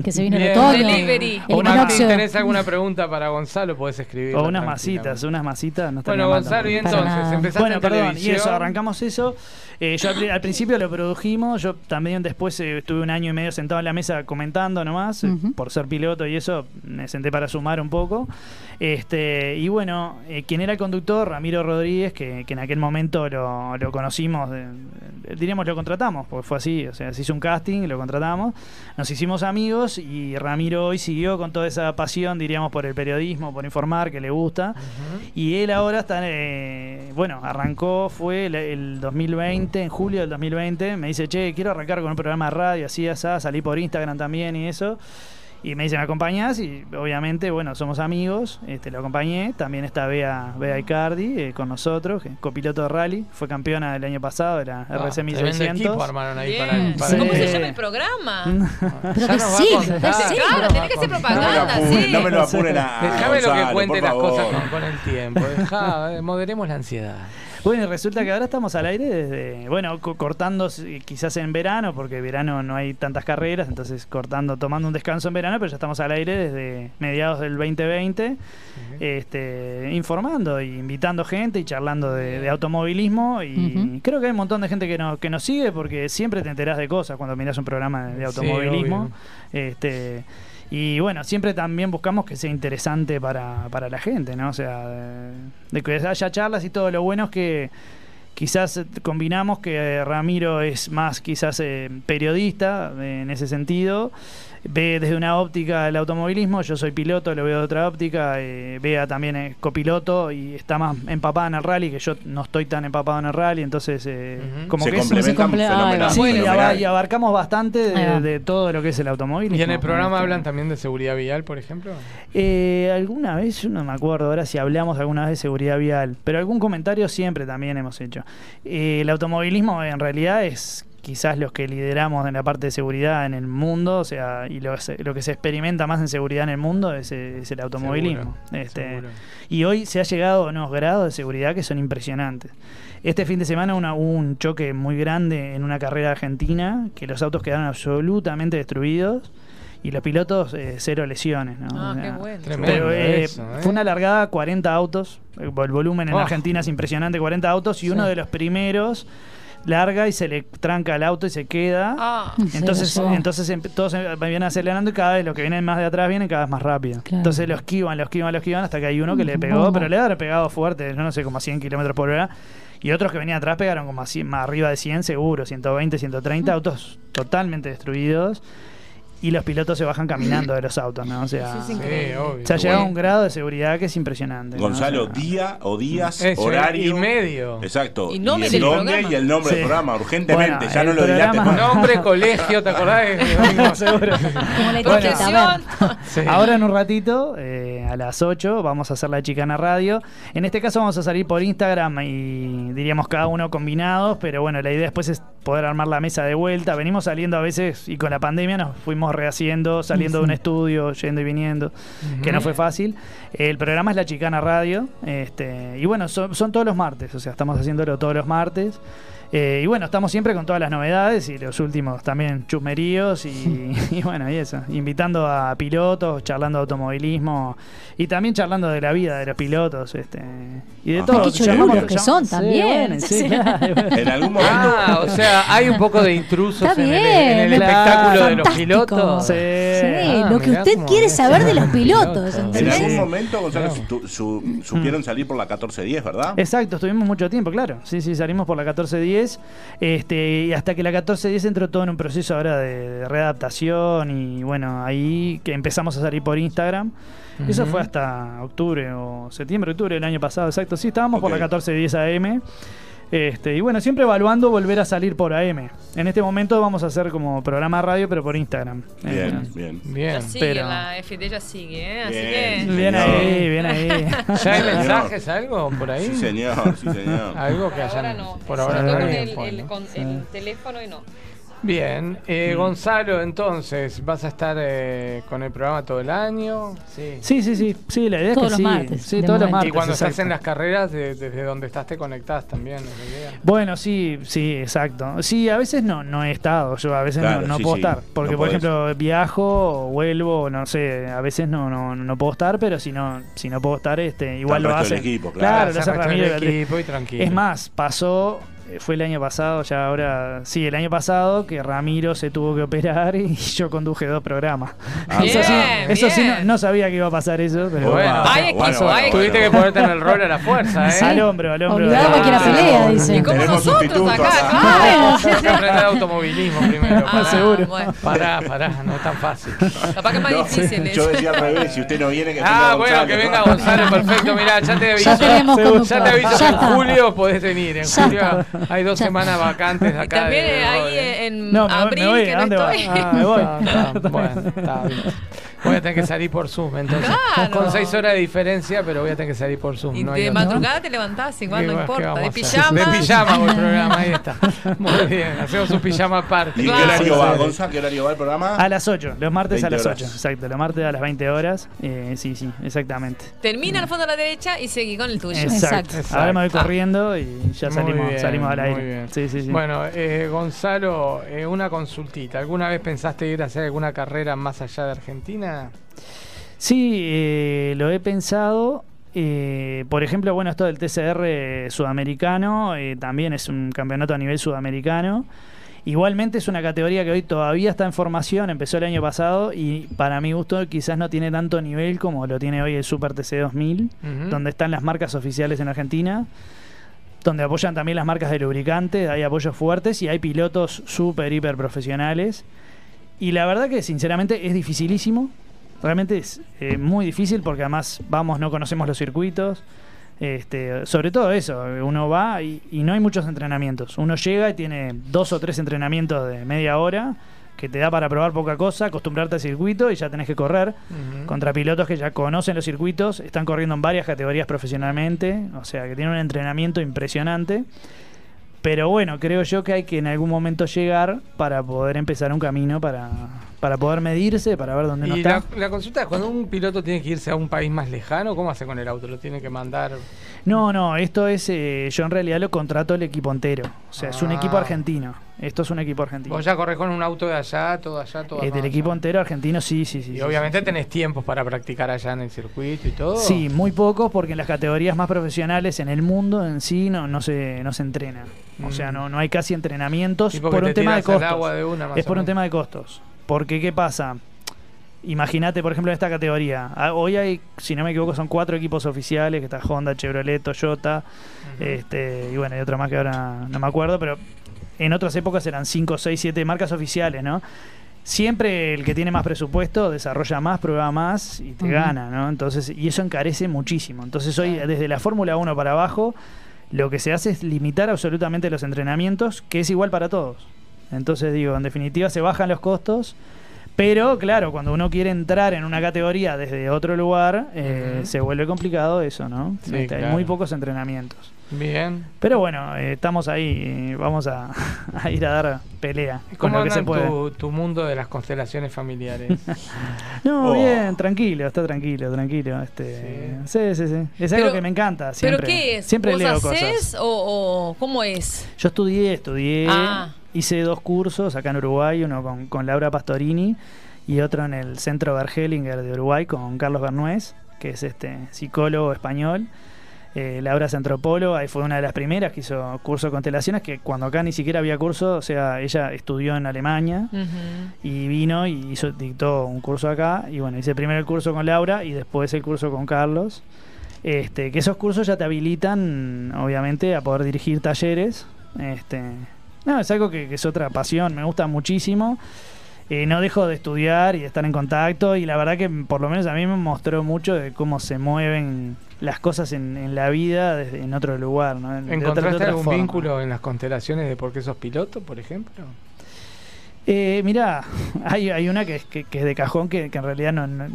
Que se vino el otoño. Delivery. El O Martín, equinoccio. ¿tenés alguna pregunta para Gonzalo? Podés escribir. O unas masitas, unas masitas. No Bueno, Gonzalo, y entonces, empezaste Bueno, en perdón, y eso, arrancamos eso. Eh, yo al, pri- al principio lo produjimos, yo también después eh, estuve un año y medio sentado en la mesa comentando nomás, Ujú. por ser piloto y eso, me senté para sumar un poco. Este, y bueno, eh, quien era el conductor, Ramiro Rodríguez, que, que en aquel momento lo, lo conocimos, eh, diríamos lo contratamos, porque fue así, o sea, se hizo un casting, lo contratamos, nos hicimos amigos y Ramiro hoy siguió con toda esa pasión, diríamos, por el periodismo, por informar, que le gusta. Y él ahora está, eh, bueno, arrancó, fue el, el 2020, en julio del 2020, me dice, che, quiero arrancar con un programa de radio, así, así, salí por Instagram también y eso. Y me dice, ¿me acompañás? Y obviamente, bueno, somos amigos, este, lo acompañé. También está Bea, Bea Icardi eh, con nosotros, que copiloto de rally, fue campeona del año pasado de la Ah, RC tremendo 1600. equipo armaron ahí para, para ¿Cómo se Sí. llama el programa? Pero Ya que nos va a sí, Claro, tiene que ser. No propaganda, apuren, sí. no me lo apuren a Dejame lo que cuente las cosas con, con el tiempo. Dejá, eh, moderemos la ansiedad. Bueno, y resulta que ahora estamos al aire desde, bueno, co- cortando eh, quizás en verano, porque verano no hay tantas carreras, entonces cortando, tomando un descanso en verano, pero ya estamos al aire desde mediados del 2020, este, informando e invitando gente y charlando de, de automovilismo. Y creo que hay un montón de gente que nos, que nos sigue porque siempre te enterás de cosas cuando miras un programa de, Sí, automovilismo. este, y bueno, siempre también buscamos que sea interesante para, para la gente, ¿no? O sea, de, que haya charlas y todo. Lo bueno es que quizás combinamos que Ramiro es más quizás eh, periodista en ese sentido. Ve desde una óptica el automovilismo, yo soy piloto, lo veo de otra óptica, eh, Vea también es copiloto y está más empapada en el rally, que yo no estoy tan empapado en el rally, entonces eh, como Se que es- complementan comple- ah, ahí va. Sí, y, fenomenal. aba- y abarcamos bastante de, de todo lo que es el automovilismo. ¿Y en el programa Este, hablan también de seguridad vial, por ejemplo? eh, alguna vez, yo no me acuerdo ahora si hablamos alguna vez de seguridad vial, pero algún comentario siempre también hemos hecho. Eh, el automovilismo en realidad es quizás los que lideramos en la parte de seguridad en el mundo, o sea, y lo, se- lo que se experimenta más en seguridad en el mundo es, es el automovilismo. Seguro, Este, seguro. y hoy se ha llegado a unos grados de seguridad que son impresionantes. Este fin de semana una- hubo un choque muy grande en una carrera argentina, que los autos quedaron absolutamente destruidos y los pilotos eh, cero lesiones. ¿no? Ah, O qué bueno. Pero eh, eso, ¿eh? fue una largada 40 autos. El volumen en Oh. Argentina es impresionante, 40 autos. Y Sí. uno de los primeros larga y se le tranca el auto y se queda. Ah, Entonces, Se lo llevó. entonces em- todos em- vienen acelerando y cada vez los que vienen más de atrás vienen cada vez más rápido. Claro. Entonces los esquivan, los esquivan, los esquivan hasta que hay uno que le pegó, pero le haber pegado fuerte, no sé, como a 100 kilómetros por hora. Y otros que venían atrás pegaron como a 100, más arriba de 100 seguro, 120, 130, autos totalmente destruidos. Y los pilotos se bajan caminando de los autos, ¿no? O sea, Sí, obvio. se ha llegado a un grado de seguridad que es impresionante. ¿no? Gonzalo, O sea, día o días, Eso, horario. y medio. Exacto. Y nombre el del nombre programa. y el nombre Sí. del programa, urgentemente. Bueno, ya no el lo dilates programa- más. Nombre, colegio, ¿te acordás? *laughs* Seguro. Como la Bueno. etiqueta, a ver. Profesión. Sí. Ahora en un ratito, eh, a las 8, vamos a hacer la chicana radio. En este caso vamos a salir por Instagram y diríamos cada uno combinados, pero bueno, la idea después es poder armar la mesa de vuelta. Venimos saliendo a veces y con la pandemia nos fuimos rehaciendo, saliendo de un estudio, yendo y viniendo, que no fue fácil. El programa es la chicana radio este, y bueno, son, son todos los martes, o sea, estamos haciéndolo todos los martes. Eh, y bueno, estamos siempre con todas las novedades y los últimos también chusmeríos y, *laughs* y bueno, y eso. Invitando a pilotos, charlando de automovilismo y también charlando de la vida de los pilotos este, y de Ajá. todo. Qué cholulos que son también. Sí, Sí. *laughs* claro. En algún momento. Ah, o sea, hay un poco de *laughs* intrusos Está en el, bien, en el claro. espectáculo de los pilotos. Sí. Sí, Ah, lo que usted quiere saber de los pilotos. Pilotos. En algún momento, Gonzalo, Claro. su- su- supieron salir por la 1410, ¿verdad? Exacto, estuvimos mucho tiempo, claro. Sí, sí, salimos por la 1410 1410. Este, y hasta que la 1410 entró todo en un proceso ahora de, de readaptación y bueno, ahí que empezamos a salir por Instagram. Eso fue hasta octubre o septiembre, octubre del año pasado, exacto. Sí, estábamos por la 1410 AM. Este, y bueno, siempre evaluando volver a salir por AM. En este momento vamos a hacer como programa radio, pero por Instagram. Bien, Eh, bien. Bien. Ya sigue, pero- la FD ya sigue, ¿eh? Así Bien. que... Bien ahí, bien ahí. *laughs* ¿Ya hay mensajes, algo por ahí? Sí, señor, sí, señor. Algo Por que ahora hayan. no. Por ahora no. con el, el- con el teléfono y no. Bien, eh, Mm. Gonzalo, entonces, ¿vas a estar eh, con el programa todo el año? Sí. Sí, sí, sí, sí, la idea Todos es los que sí. martes, Sí, todos los martes. y cuando estás exacto. en las carreras, de- desde donde estás te conectás también, es la idea. Bueno, sí, sí, exacto. Sí, a veces no, no he estado, yo a veces Claro, no, no sí, puedo sí, estar. Porque, no por podés. ejemplo, viajo o vuelvo, no sé, a veces no, no, no puedo estar, pero si no, si no puedo estar, este, igual Está el lo hacen. del equipo, claro. claro, lo hace Ramiro equipo y tranquilo. Es más, pasó, fue el año pasado, ya ahora, sí, el año pasado que Ramiro se tuvo que operar *laughs* y yo conduje dos programas. Ah, eso sí, bien, eso sí no, no sabía que iba a pasar eso, pero Bueno, Opa, Hay equipo, bueno, bueno, hay bueno. Tuviste que ponerte en el rol a la fuerza, ¿eh? al hombro, al hombro. Obligado a cualquiera Ah, pelea, dice. Y como Tenemos nosotros sustituto acá, acá. claro. Que aprender automovilismo primero. Ah, pará. seguro. bueno. Pará, pará, no es tan fácil. Capaz que es más No, difícil *laughs* yo eso. decía al revés, si usted no viene, que Ah, bueno, Gonzalo. que venga Gonzalo, perfecto. Mirá, ya te *laughs* aviso. Ya te aviso que en julio podés venir. En julio. Hay dos *laughs* semanas vacantes Y acá. también de- eh, ahí en No, abril me voy, que ¿a no estoy. Ah, me voy. Está, *laughs* está, bueno, está bien. Voy a tener que salir por Zoom, entonces. Claro. Con seis horas de diferencia, pero voy a tener que salir por Zoom. Y no de madrugada te levantás, igual ¿Qué no importa. De pijama. De pijama el *laughs* programa, ahí está. Muy bien, hacemos un pijama aparte. ¿Y qué horario va, sí. Gonzalo? ¿Qué horario va el programa? A las 8, los martes a 20 las horas. 8, exacto, los martes a las 20 horas. Eh, sí, sí, exactamente. Termina al fondo a la derecha y seguí con el tuyo. Exacto. Exacto. Ahora me voy Ah. corriendo y ya Muy salimos, bien, salimos al muy aire. bien. Sí, sí, sí. Bueno, eh, Gonzalo, eh, una consultita. ¿Alguna vez pensaste ir a hacer alguna carrera más allá de Argentina? Sí, eh, lo he pensado. eh, por ejemplo, bueno, esto del TCR sudamericano eh, también es un campeonato a nivel sudamericano. Igualmente es una categoría que hoy todavía está en formación, empezó el año pasado y para mi gusto quizás no tiene tanto nivel como lo tiene hoy el Super TC 2000, Ujú. donde están las marcas oficiales en Argentina, donde apoyan también las marcas de lubricantes, hay apoyos fuertes y hay pilotos súper, hiper profesionales. Y la verdad que sinceramente es dificilísimo. Realmente es eh, muy difícil porque además vamos, no conocemos los circuitos. Este, sobre todo eso, uno va y, y no hay muchos entrenamientos. Uno llega y tiene dos o tres entrenamientos de media hora que te da para probar poca cosa, acostumbrarte al circuito y ya tenés que correr contra pilotos que ya conocen los circuitos, están corriendo en varias categorías profesionalmente, o sea que tienen un entrenamiento impresionante. Pero bueno, creo yo que hay que en algún momento llegar para poder empezar un camino para, para poder medirse, para ver dónde uno Y está. la, la consulta es, cuando un piloto tiene que irse a un país más lejano, ¿cómo hace con el auto? ¿Lo tiene que mandar? No, no, esto es, eh, yo en realidad lo contrato el equipo entero. O sea, es un Ah. equipo argentino. Esto es un equipo argentino. Vos ya corres con un auto de allá, todo allá, todo Eh, acá, del allá. equipo entero argentino, sí, sí, sí. Y sí, obviamente sí. tenés tiempos para practicar allá en el circuito y todo. Sí, muy pocos porque en las categorías más profesionales en el mundo en sí no, no, se, no se entrena. O sea, Mm. no, no hay casi entrenamientos Sí, por un tema de costos. agua de una, más es por un tema de costos. Porque, ¿qué pasa? Imagínate, por ejemplo, en esta categoría. Ah, Hoy hay, si no me equivoco, son cuatro equipos oficiales, que está Honda, Chevrolet, Toyota, este, y bueno, hay otra más que ahora no me acuerdo, pero en otras épocas eran 5, 6, 7 marcas oficiales, ¿no? Siempre el que tiene más presupuesto desarrolla más, prueba más y te gana, ¿no? Entonces, y eso encarece muchísimo. Entonces hoy, desde la Fórmula 1 para abajo, lo que se hace es limitar absolutamente los entrenamientos, que es igual para todos. Entonces digo, en definitiva se bajan los costos, pero claro, cuando uno quiere entrar en una categoría desde otro lugar, eh, se vuelve complicado eso, ¿no? Sí, Este, Hay claro. muy pocos entrenamientos. Bien. Pero bueno, eh, estamos ahí, vamos a, *laughs* a ir a dar pelea ¿Y con ¿Cómo lo que anda se puede. tu, tu mundo de las constelaciones familiares? *laughs* No, Oh. bien, tranquilo, está tranquilo, tranquilo. Este, sí, sí, sí. Es Pero- algo que me encanta. ¿Pero Siempre, qué es? Siempre ¿Vos leo cosas. o, o cómo es? Yo estudié, estudié, Ah. Hice dos cursos acá en Uruguay, uno con, con Laura Pastorini y otro en el Centro Bergelinger de Uruguay con Carlos Bernués, que es este psicólogo español. Eh, Laura es antropóloga y fue una de las primeras que hizo curso de constelaciones, que cuando acá ni siquiera había curso, o sea, ella estudió en Alemania y vino y hizo, dictó un curso acá. Y bueno, hice primero el curso con Laura y después el curso con Carlos. Este, que esos cursos ya te habilitan, obviamente, a poder dirigir talleres Este, no, es algo que, que es otra pasión, me gusta muchísimo. Eh, no dejo de estudiar y de estar en contacto y la verdad que por lo menos a mí me mostró mucho de cómo se mueven las cosas en, en la vida desde, en otro lugar. ¿no? ¿Encontraste otra algún forma. vínculo en las constelaciones de por qué sos piloto, por ejemplo? Eh, mirá, hay, hay una que es, que, que es de cajón que, que en realidad no, no,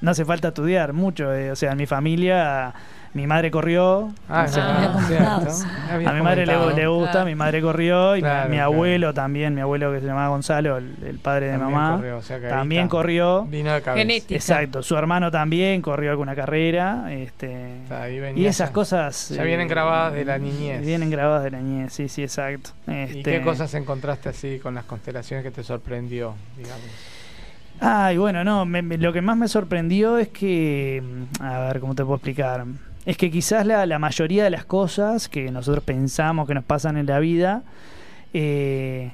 no hace falta estudiar mucho. eh, o sea, en mi familia, mi madre corrió. Ah, o sea, cierto. a mi madre le, gusta, Claro. mi madre corrió y mi- Claro, mi, claro. abuelo también, mi abuelo que se llamaba Gonzalo, el, el padre de También mamá, corrió, o sea que ahí también está. corrió. Vino de. Genética. Exacto, su hermano también corrió alguna carrera. Este, Está, ahí venía y esas ya. cosas... Ya eh, vienen grabadas de la niñez. Vienen grabadas de la niñez, sí, sí, exacto. ¿Y Este, qué cosas encontraste así con las constelaciones que te sorprendió, digamos? Ay, bueno, no, me- me- lo que más me sorprendió es que, mm, a ver, ¿cómo te puedo explicar? Es que quizás la, la mayoría de las cosas que nosotros pensamos que nos pasan en la vida, eh,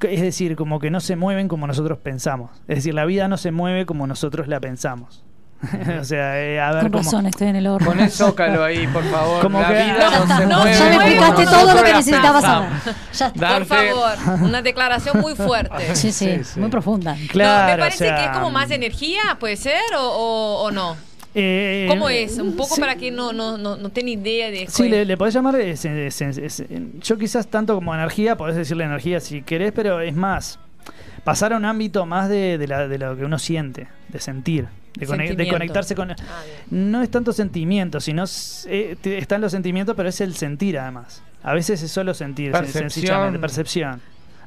es decir, como que no se mueven como nosotros pensamos. Es decir, la vida no se mueve como nosotros la pensamos. *laughs* o sea, eh, a ver Con cómo... razón, estoy en el horno. Poné zócalo ahí, por favor. Como la que- vida Ya no está, se no, mueve ya me explicaste todo lo que la necesitaba saber. Ya está. Por favor, una declaración muy *laughs* fuerte. Sí, sí, Sí, sí. muy profunda. Claro, no, me parece sea, que es como más energía, ¿puede ser? ¿O, o, o no? Eh, ¿Cómo es? Un poco sí. para quien no, no, no, no tiene idea de Sí, le, le podés llamar. es- es- es- es- yo quizás tanto como energía, podés decirle energía si querés, pero es más. Pasar a un ámbito más de, de la- de lo que uno siente, de sentir, de, conec- de conectarse con. Ah. No es tanto sentimiento, sino. eh, están los sentimientos, pero es el sentir además. A veces es solo sentir, sen- Percepción. sencillamente, percepción.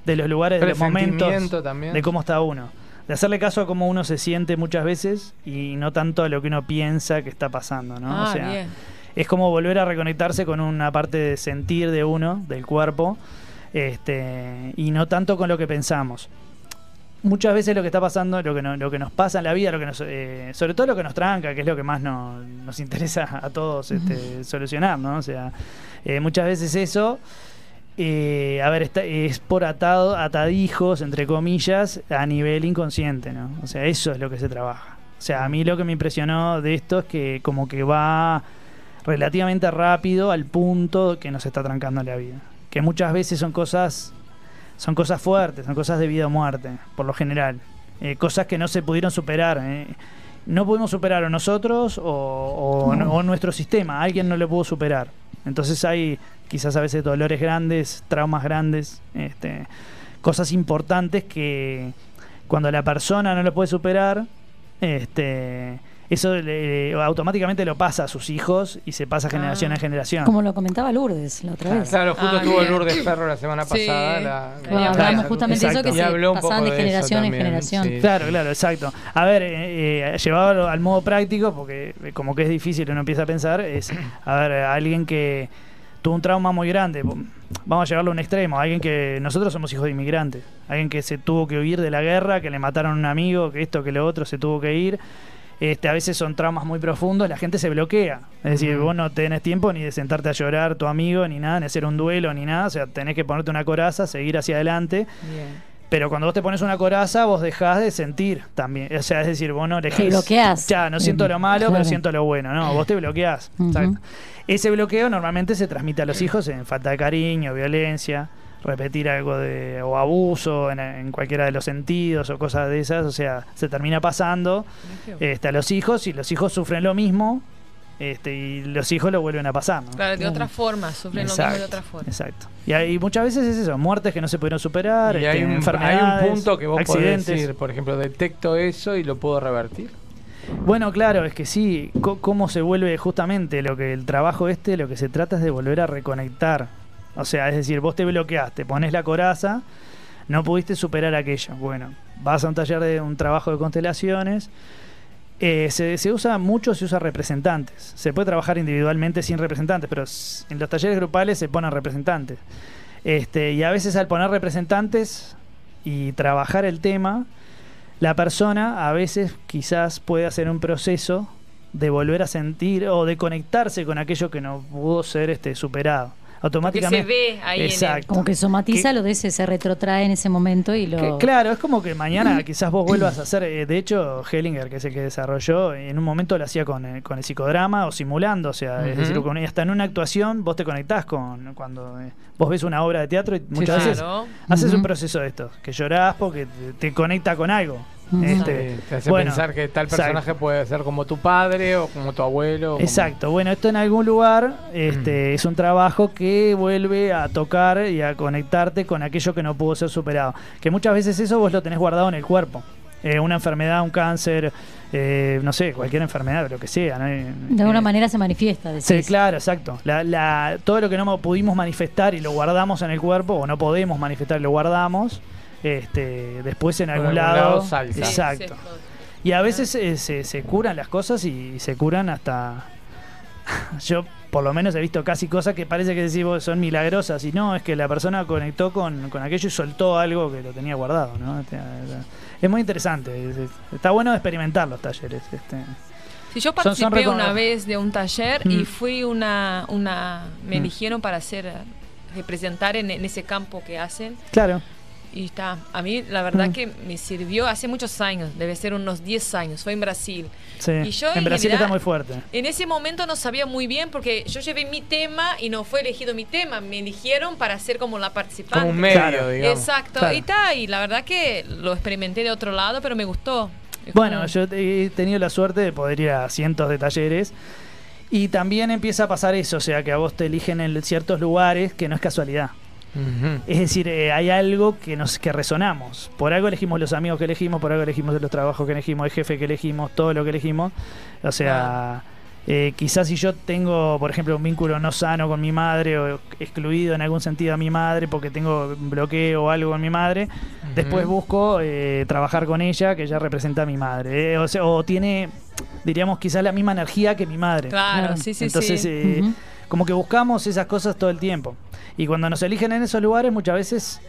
De los lugares, de los momentos, también. de cómo está uno. De hacerle caso a cómo uno se siente muchas veces y no tanto a lo que uno piensa que está pasando, ¿no? Ah, o sea, bien. es como volver a reconectarse con una parte de sentir de uno, del cuerpo, este, y no tanto con lo que pensamos. Muchas veces lo que está pasando, lo que, no- lo que nos pasa en la vida, lo que nos, eh, sobre todo lo que nos tranca, que es lo que más no- nos interesa a todos este, *laughs* solucionar, ¿no? O sea, eh, muchas veces eso, eh, a ver, está- es por atado, atadijos, entre comillas, a nivel inconsciente, ¿no? O sea, eso es lo que se trabaja. O sea, a mí lo que me impresionó de esto es que como que va relativamente rápido al punto que nos está trancando la vida. Que muchas veces son cosas son cosas fuertes, son cosas de vida o muerte, por lo general. Eh, cosas que no se pudieron superar. eh. No pudimos superar o nosotros o, o- o nuestro sistema. Alguien no lo pudo superar. Entonces hay quizás a veces dolores grandes, traumas grandes, este, cosas importantes que cuando la persona no lo puede superar, este, eso le- automáticamente lo pasa a sus hijos y se pasa generación Ah. en generación. Como lo comentaba Lourdes la otra vez. Claro, justo Ah, estuvo bien. Lourdes Perro la semana Sí. pasada. La, Bueno, la- hablamos la- justamente de eso, que Exacto. Se habló un pasaban poco de generación en generación. sí. Claro, claro, exacto. A ver, eh, eh, llevado al modo práctico, porque como que es difícil, uno empieza a pensar, es, a ver, alguien que tuvo un trauma muy grande, vamos a llevarlo a un extremo, alguien que nosotros somos hijos de inmigrantes, alguien que se tuvo que huir de la guerra, que le mataron a un amigo, que esto, que lo otro, se tuvo que ir. Este, a veces son traumas muy profundos, la gente se bloquea. Es decir, vos no tenés tiempo ni de sentarte a llorar tu amigo, ni nada, ni hacer un duelo, ni nada. O sea, tenés que ponerte una coraza, seguir hacia adelante. Bien. Pero cuando vos te pones una coraza, vos dejás de sentir también. O sea, es decir, vos no elegís. bloqueás. Ya, no siento lo malo, Claro. pero siento lo bueno. No, vos te bloqueás. Exacto. Ese bloqueo normalmente se transmite a los hijos en falta de cariño, violencia, repetir algo de o abuso en, en cualquiera de los sentidos o cosas de esas. O sea, se termina pasando este, a los hijos y los hijos sufren lo mismo este, y los hijos lo vuelven a pasar. ¿no? Claro, de otra forma, sufren lo mismo de otra forma. Exacto. Y, hay, muchas veces es eso, muertes que no se pudieron superar, Y este, hay un, hay enfermedades, un punto que vos podés decir, por ejemplo, detecto eso y lo puedo revertir. Bueno, claro, es que sí, cómo se vuelve justamente lo que el trabajo este, lo que se trata es de volver a reconectar. O sea, es decir, vos te bloqueaste, pones la coraza, no pudiste superar aquello. Bueno, vas a un taller de un trabajo de constelaciones. Eh, se, se usa mucho, se usa representantes. Se puede trabajar individualmente sin representantes, pero en los talleres grupales se ponen representantes. Este, y a veces al poner representantes y trabajar el tema, la persona a veces quizás puede hacer un proceso de volver a sentir o de conectarse con aquello que no pudo ser este, superado. Automáticamente. ve ahí en el- Exacto. Como que somatiza Que- lo de ese, se retrotrae en ese momento y lo... Que, claro, es como que mañana quizás vos vuelvas a hacer. eh, de hecho, Hellinger, que es el que desarrolló, en un momento lo hacía con, eh, con el psicodrama o simulando. O sea, es decir, con- hasta en una actuación vos te conectás con. Cuando eh, vos ves una obra de teatro y muchas sí. veces Claro. haces un proceso de esto, que llorás porque te, te conecta con algo. Este, Sí, te hace bueno, pensar que tal exacto. personaje puede ser como tu padre o como tu abuelo. como- Exacto, bueno, esto en algún lugar este, es un trabajo que vuelve a tocar y a conectarte con aquello que no pudo ser superado. Que muchas veces eso vos lo tenés guardado en el cuerpo. Eh, una enfermedad, un cáncer, eh, no sé, cualquier enfermedad, lo que sea. ¿no? De alguna Eh, manera se manifiesta. Sí, decís. claro, exacto. La, la- todo lo que no mo- pudimos manifestar y lo guardamos en el cuerpo, o no podemos manifestar y lo guardamos, este, después en algún, algún lado. lado salta. Sí, Exacto. Y a veces eh, se, se curan las cosas y, se curan hasta. *laughs* Yo, por lo menos, he visto casi cosas que parece que decís vos son milagrosas. Y no, es que la persona conectó con, con aquello y soltó algo que lo tenía guardado. ¿no? Es muy interesante. es- es- está bueno experimentar los talleres. Este. Sí, yo Son- son participé una vez de un taller Mm. y fui una, una me Mm. eligieron para hacer representar en, en ese campo que hacen Claro. Y está a mí la verdad Mm. que me sirvió hace muchos años debe ser unos 10 años fue en Brasil Sí. Y yo, en en Brasil general- está muy fuerte. en ese momento no sabía muy bien porque yo llevé mi tema y no fue elegido mi tema me eligieron para ser como la participante Como un medio, Claro. digamos. exacto Claro. y está y la verdad que lo experimenté de otro lado pero me gustó Es Bueno, como- yo he tenido la suerte de poder ir a cientos de talleres. Y también empieza a pasar eso, o sea, que a vos te eligen en ciertos lugares que no es casualidad. Es decir, eh, hay algo que nos que resonamos. Por algo elegimos los amigos que elegimos, por algo elegimos los trabajos que elegimos, el jefe que elegimos, todo lo que elegimos. O sea, eh, quizás si yo tengo, por ejemplo, un vínculo no sano con mi madre o excluido en algún sentido a mi madre porque tengo un bloqueo o algo con mi madre, después busco eh, trabajar con ella, que ella representa a mi madre. eh, o, sea, o tiene, diríamos, quizás la misma energía que mi madre. claro, sí sí Entonces, sí eh. Como que buscamos esas cosas todo el tiempo. Y cuando nos eligen en esos lugares, muchas veces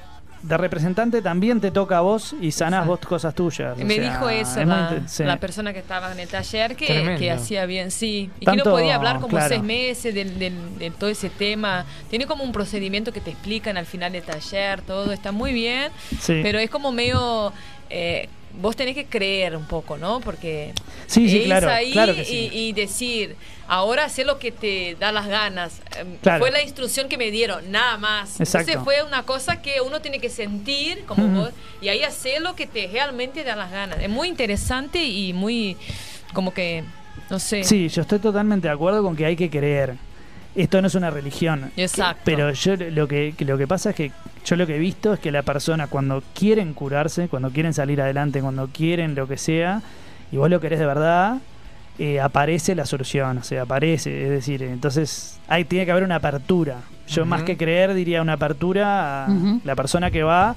de representante también te toca a vos y sanás vos cosas tuyas. o Me sea, dijo eso es la, sí. la persona que estaba en el taller que, que hacía bien, sí. Y que no podía hablar como claro. seis meses del- de, todo ese tema. Tiene como un procedimiento que te explican al final del taller, todo está muy bien, Sí. pero es como medio... eh, vos tenés que creer un poco, ¿no? Porque Sí, sí, es claro, ahí claro que sí. y, y decir, ahora sé lo que te da las ganas. Em, Claro. Fue la instrucción que me dieron, nada más. Exacto. Entonces fue una cosa que uno tiene que sentir como vos y ahí hacer lo que te realmente da las ganas. Es muy interesante y muy como que, no sé. Sí, yo estoy totalmente de acuerdo con que hay que creer. Esto no es una religión. Exacto. Pero yo lo que lo que pasa es que yo lo que he visto es que la persona cuando quieren curarse, cuando quieren salir adelante, cuando quieren lo que sea, y vos lo querés de verdad, eh, aparece la solución, o sea, aparece, es decir, entonces hay, tiene que haber una apertura. Yo más que creer diría una apertura a la persona que va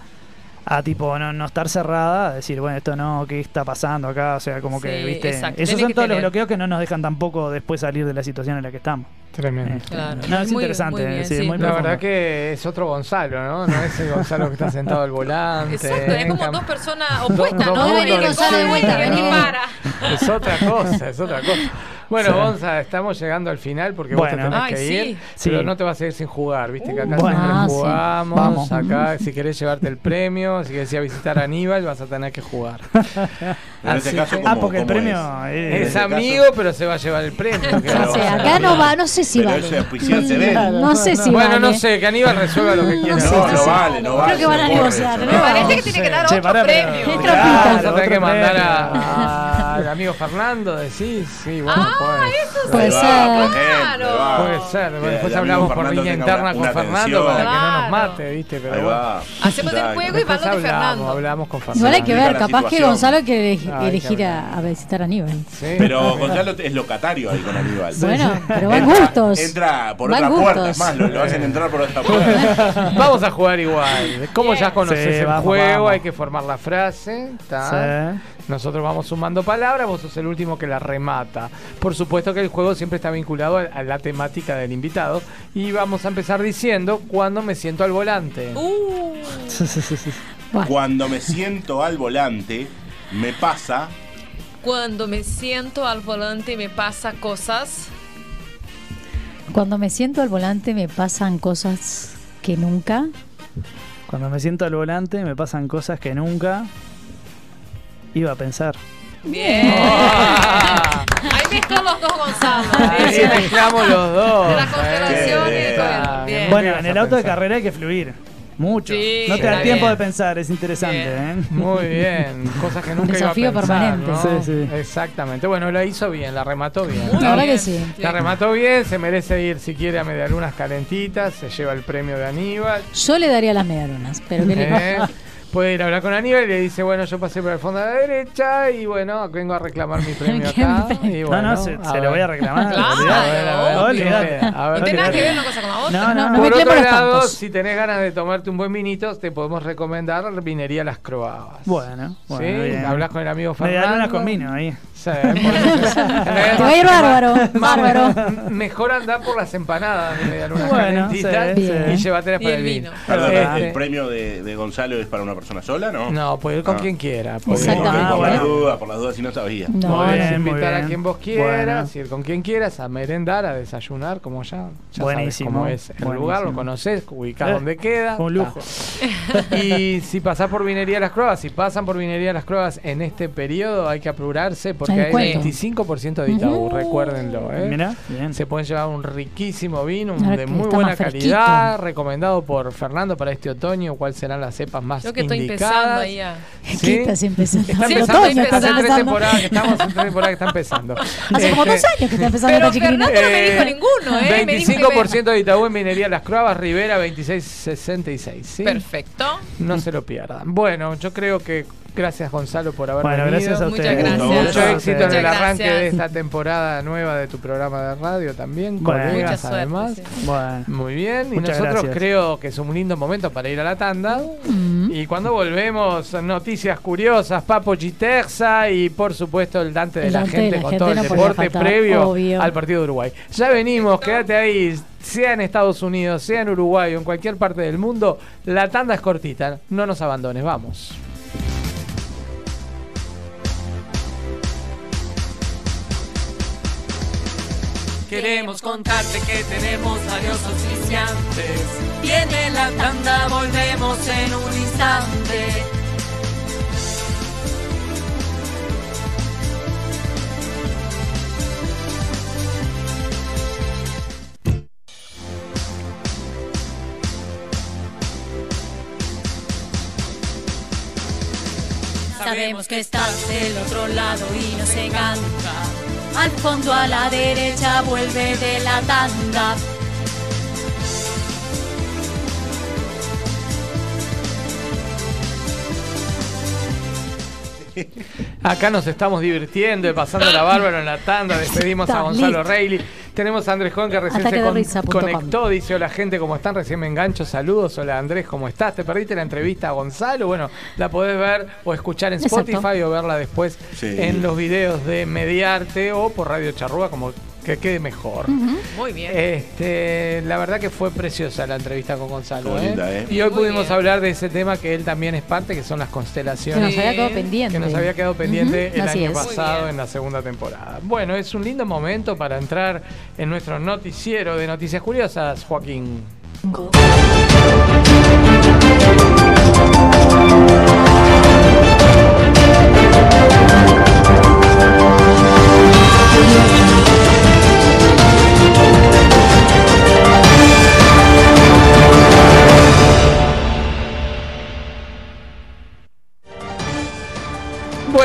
a tipo no, no estar cerrada, a decir, bueno, esto no, ¿qué está pasando acá? O sea, como que, viste, exacto. esos Tenés son todos los bloqueos que no nos dejan tampoco después salir de la situación en la que estamos. Tremendo. Este, Claro. No, es Muy- interesante, muy bien, sí, sí. muy La verdad que es otro Gonzalo, ¿no? No es el Gonzalo que está sentado al volante. Exacto, es como dos personas opuestas, ¿no? corre y el que para. Es otra cosa, es otra cosa. Bueno, Sí. Gonza, estamos llegando al final porque vos Bueno. te tenés Ay, que ir. Sí. Pero no te vas a ir sin jugar, viste que acá Bueno. siempre Ah, sí. jugamos. Vamos. Acá, si querés llevarte el premio, si querés ir a visitar a Aníbal, vas a tener que jugar. *laughs* En este Así caso, que- ¿cómo- ah, porque el premio es? es- Es ese caso- amigo, pero se va a llevar el premio. lo O sea, acá no va, no sé si Pero vale. auspiciante. No sé si Bueno, vale. no sé, que Aníbal resuelva lo que quiera. No sé, No, vale, no vale. Creo que van a negociar. Me parece que tiene que dar Che, otro premio. Claro, otro que mandar a- al amigo Fernando, decís. Sí, bueno, Ah. Puede ser. va. Puede ser, después hablamos por línea interna con Fernando para que no nos Claro. mate, ¿viste? Pero bueno. va. Hacemos el juego y van de hablamos, Fernando. hablamos con Igual Fernando. hay que ver, capaz que. Gonzalo quiere elegir, qué a, visitar a Aníbal. Pero Gonzalo es locatario ahí con Aníbal. Bueno, pero van Entra- gustos. Entra por Van otra puerta, es más, lo, lo hacen entrar por otra *laughs* puerta. Vamos a jugar igual. Como ya conoces Sí, el vamos, juego, vamos. hay que formar la frase. Nosotros vamos sumando palabras, vos sos el último que la remata. Por supuesto que el juego siempre está vinculado a, a la temática del invitado. Y vamos a empezar diciendo cuando me siento al volante. Uh, *laughs* Cuando me siento al volante, me pasa cuando me siento al volante me pasa cosas. Cuando me siento al volante me pasan cosas que nunca. Cuando me siento al volante me pasan cosas que nunca iba a pensar. Bien. *laughs* Ah. Ahí mezcló los dos Gonzalo. Ahí mezclamos los dos. De la constelación y Bien. de todo. Bien. Bueno, en el auto de carrera hay que fluir. Mucho. Sí, no te da tiempo bien. de pensar, es interesante. ¿eh? Muy bien, cosas que nunca Desafío iba a pensar, permanente. ¿no? Sí, sí. Exactamente. Bueno, la hizo bien, la remató bien. Muy La verdad bien. que sí. La remató bien, se merece ir si quiere a medialunas calentitas, se lleva el premio de Aníbal. Yo le daría las medialunas, pero ¿qué le ¿eh? pasa? Puede ir a hablar con Aníbal y le dice, bueno, yo pasé por el fondo de la derecha y bueno, vengo a reclamar mi premio *laughs* ¿Qué acá. Y *laughs* No, bueno, no, se, lo voy a reclamar. *laughs* Claro, olvidate. A ver, a ver, Olvidate. ¿qué queda? A ver, No tiene nada ¿qué que ver una cosa con la otra. No, no, No, no. no Por otro lado, si tenés ganas de tomarte un buen vinito, te podemos recomendar Vinería Las Croabas. Bueno, bueno. Hablas con el amigo Fernando. Medialunas con vino ahí. Sí, Te va a ir bárbaro, bárbaro. Mejor andar por las empanadas de medialunas Bueno, sí, y llévatelas para el vino. vino. Perdón, Este, ¿el premio de, de Gonzalo es para una persona sola, no? No, puede ir con Ah. quien quiera. puede ir Exactamente. con por quien quiera. dudas, por las dudas, si no sabía. No. Podés bien, invitar a quien vos quieras, Bueno. ir con quien quieras, a merendar, a desayunar, como ya, ya sabes Buenísimo, cómo es el buenísimo. lugar, lo conoces, ubicás Eh, dónde queda. Un lujo. Y si pasás por Vinería Las Croabas, si pasan por Vinería Las Croabas en este periodo, hay que apurarse porque Hay hay descuento. 25% de Itaú, recuérdenlo. ¿eh? Mirá, bien. Se pueden llevar un riquísimo vino, un de muy buena calidad, recomendado por Fernando para este otoño. ¿Cuáles serán las cepas más Yo que estoy empezando ahí a... ¿Sí? ¿Qué estás empezando? Está Sí, empezando, hace tres empezando. temporadas que estamos, hace tres temporadas que está empezando. *laughs* Hace como dos años que está empezando Pero. Fernando no me dijo ninguno, ¿eh? Me dijo que 25% de Itaú en Minería Las Croabas, Rivera 2666. ¿sí? Perfecto. No se lo pierdan. Bueno, yo creo que gracias Gonzalo por haber Bueno, venido. gracias a Muchas ustedes. gracias. Mucho Muchas éxito en el Muchas arranque gracias. de esta temporada nueva de tu programa de radio también, Bueno. Colegas suerte. además. sí. Bueno. Muy bien, y Muchas nosotros gracias. creo que es un lindo momento para ir a la tanda. Mm. Y cuando volvemos, noticias curiosas, Papo Giterza y por supuesto el Dante de El la de gente la con gente todo el no podía deporte faltar, previo obvio. al partido de Uruguay. Ya venimos, quédate ahí, sea en Estados Unidos, sea en Uruguay o en cualquier parte del mundo, la tanda es cortita, no nos abandones, vamos. Queremos contarte que tenemos varios oficiantes. Viene la tanda, volvemos en un instante. Sabemos que estás del otro lado y nos encanta. Al fondo a la derecha vuelve de la tanda. Acá nos estamos divirtiendo y pasando la bárbara en la tanda. Despedimos a Gonzalo. Reilly. Tenemos a Andrés Juan que recién Ataque se con- com. conectó. Dice: Hola, gente, ¿cómo están? Recién me engancho. Saludos. Hola, Andrés, ¿cómo estás? ¿Te perdiste la entrevista a Gonzalo? Bueno, la podés ver o escuchar en Exacto. Spotify o verla después Sí. en los videos de Mediarte o por Radio Charrúa, como que quede mejor. Muy bien. Este, la verdad que fue preciosa la entrevista con Gonzalo. ¿eh? linda, ¿eh? Y hoy Muy pudimos bien. hablar de ese tema que él también es parte, que son las Que constelaciones nos había quedado pendiente. que nos había quedado pendiente el así año es. Pasado en la segunda temporada. Bueno, es un lindo momento para entrar en nuestro noticiero de noticias curiosas, Joaquín.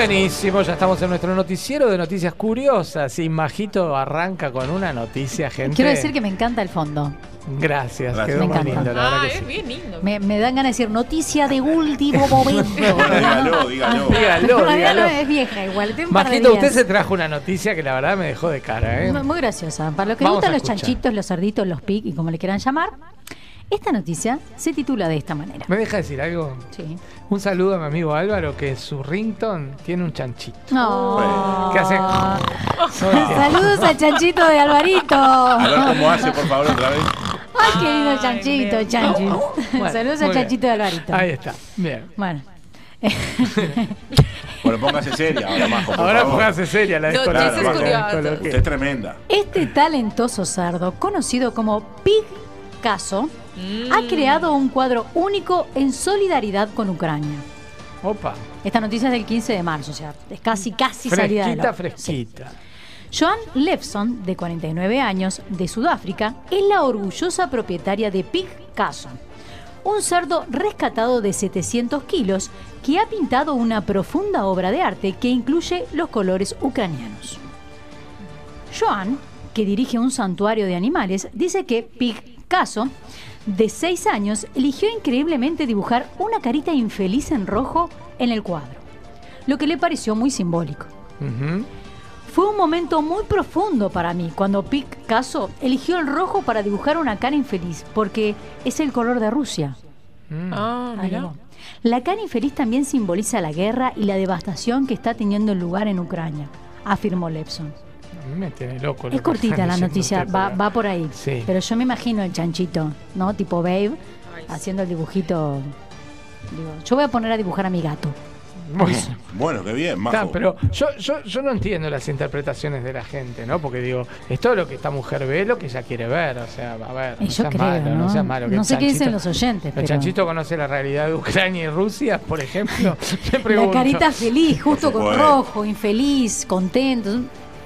Buenísimo, ya estamos en nuestro noticiero de noticias curiosas. Y Majito arranca con una noticia, gente. Quiero decir que me encanta el fondo. Gracias, Gracias. quedó Me muy encanta. lindo, la verdad Ah, que es sí. bien lindo. Me, me dan ganas de decir noticia de último *laughs* momento. *laughs* Dígalo, dígalo. Dígalo, Todavía dígalo. no es vieja igual. tiene un par de Majito, usted se trajo una noticia que la verdad me dejó de cara, ¿eh? Muy, muy graciosa. Para los que Vamos gustan a los escuchar. chanchitos, los cerditos, los pig y como le quieran llamar, esta noticia se titula de esta manera. ¿Me deja decir algo? Sí. Un saludo a mi amigo Álvaro, que su rington tiene un chanchito. No. ¿Qué hace? Saludos al chanchito de Alvarito. A ver cómo hace, por favor, otra vez. Ay, qué lindo Ay, chanchito, bien. chanchi. Bueno, Saludos al chanchito bien. de Alvarito. Ahí está. Bien. Bueno. Bueno, póngase seria ahora, Majo, por Ahora favor. póngase seria la curiosas. descoloqué. Usted es tremenda. Este talentoso cerdo, conocido como Picasso, ha creado un cuadro único en solidaridad con Ucrania. Opa. Esta noticia es del 15 de marzo, o sea, es casi, casi salida del Fresquita, horno. fresquita. Joan Levson, de 49 años, de Sudáfrica, es la orgullosa propietaria de Picasso, un cerdo rescatado de 700 kilos que ha pintado una profunda obra de arte que incluye los colores ucranianos. Joan, que dirige un santuario de animales, dice que Picasso, de 6 años, eligió increíblemente dibujar una carita infeliz en rojo en el cuadro, lo que le pareció muy simbólico. Fue un momento muy profundo para mí cuando Picasso eligió el rojo para dibujar una cara infeliz, porque es el color de Rusia. Ah, mira. agregó. La cara infeliz también simboliza la guerra y la devastación que está teniendo lugar en Ucrania, afirmó Lepson. Me tiene loco. Es cortita la noticia, va, va por ahí. Sí. Pero yo me imagino el chanchito, ¿no? Tipo Babe, haciendo el dibujito. Digo, yo voy a poner a dibujar a mi gato. Bueno, Bueno, qué bien, está, Majo. pero yo, yo, yo no entiendo las interpretaciones de la gente, ¿no? Porque digo, es todo lo que esta mujer ve, lo que ella quiere ver. O sea, a ver, no yo seas creo, malo, ¿no? seas malo. que No el sé qué dicen los oyentes, El pero- chanchito conoce la realidad de Ucrania y Rusia, por ejemplo. *laughs* *laughs* La carita feliz, justo con rojo, infeliz, contento.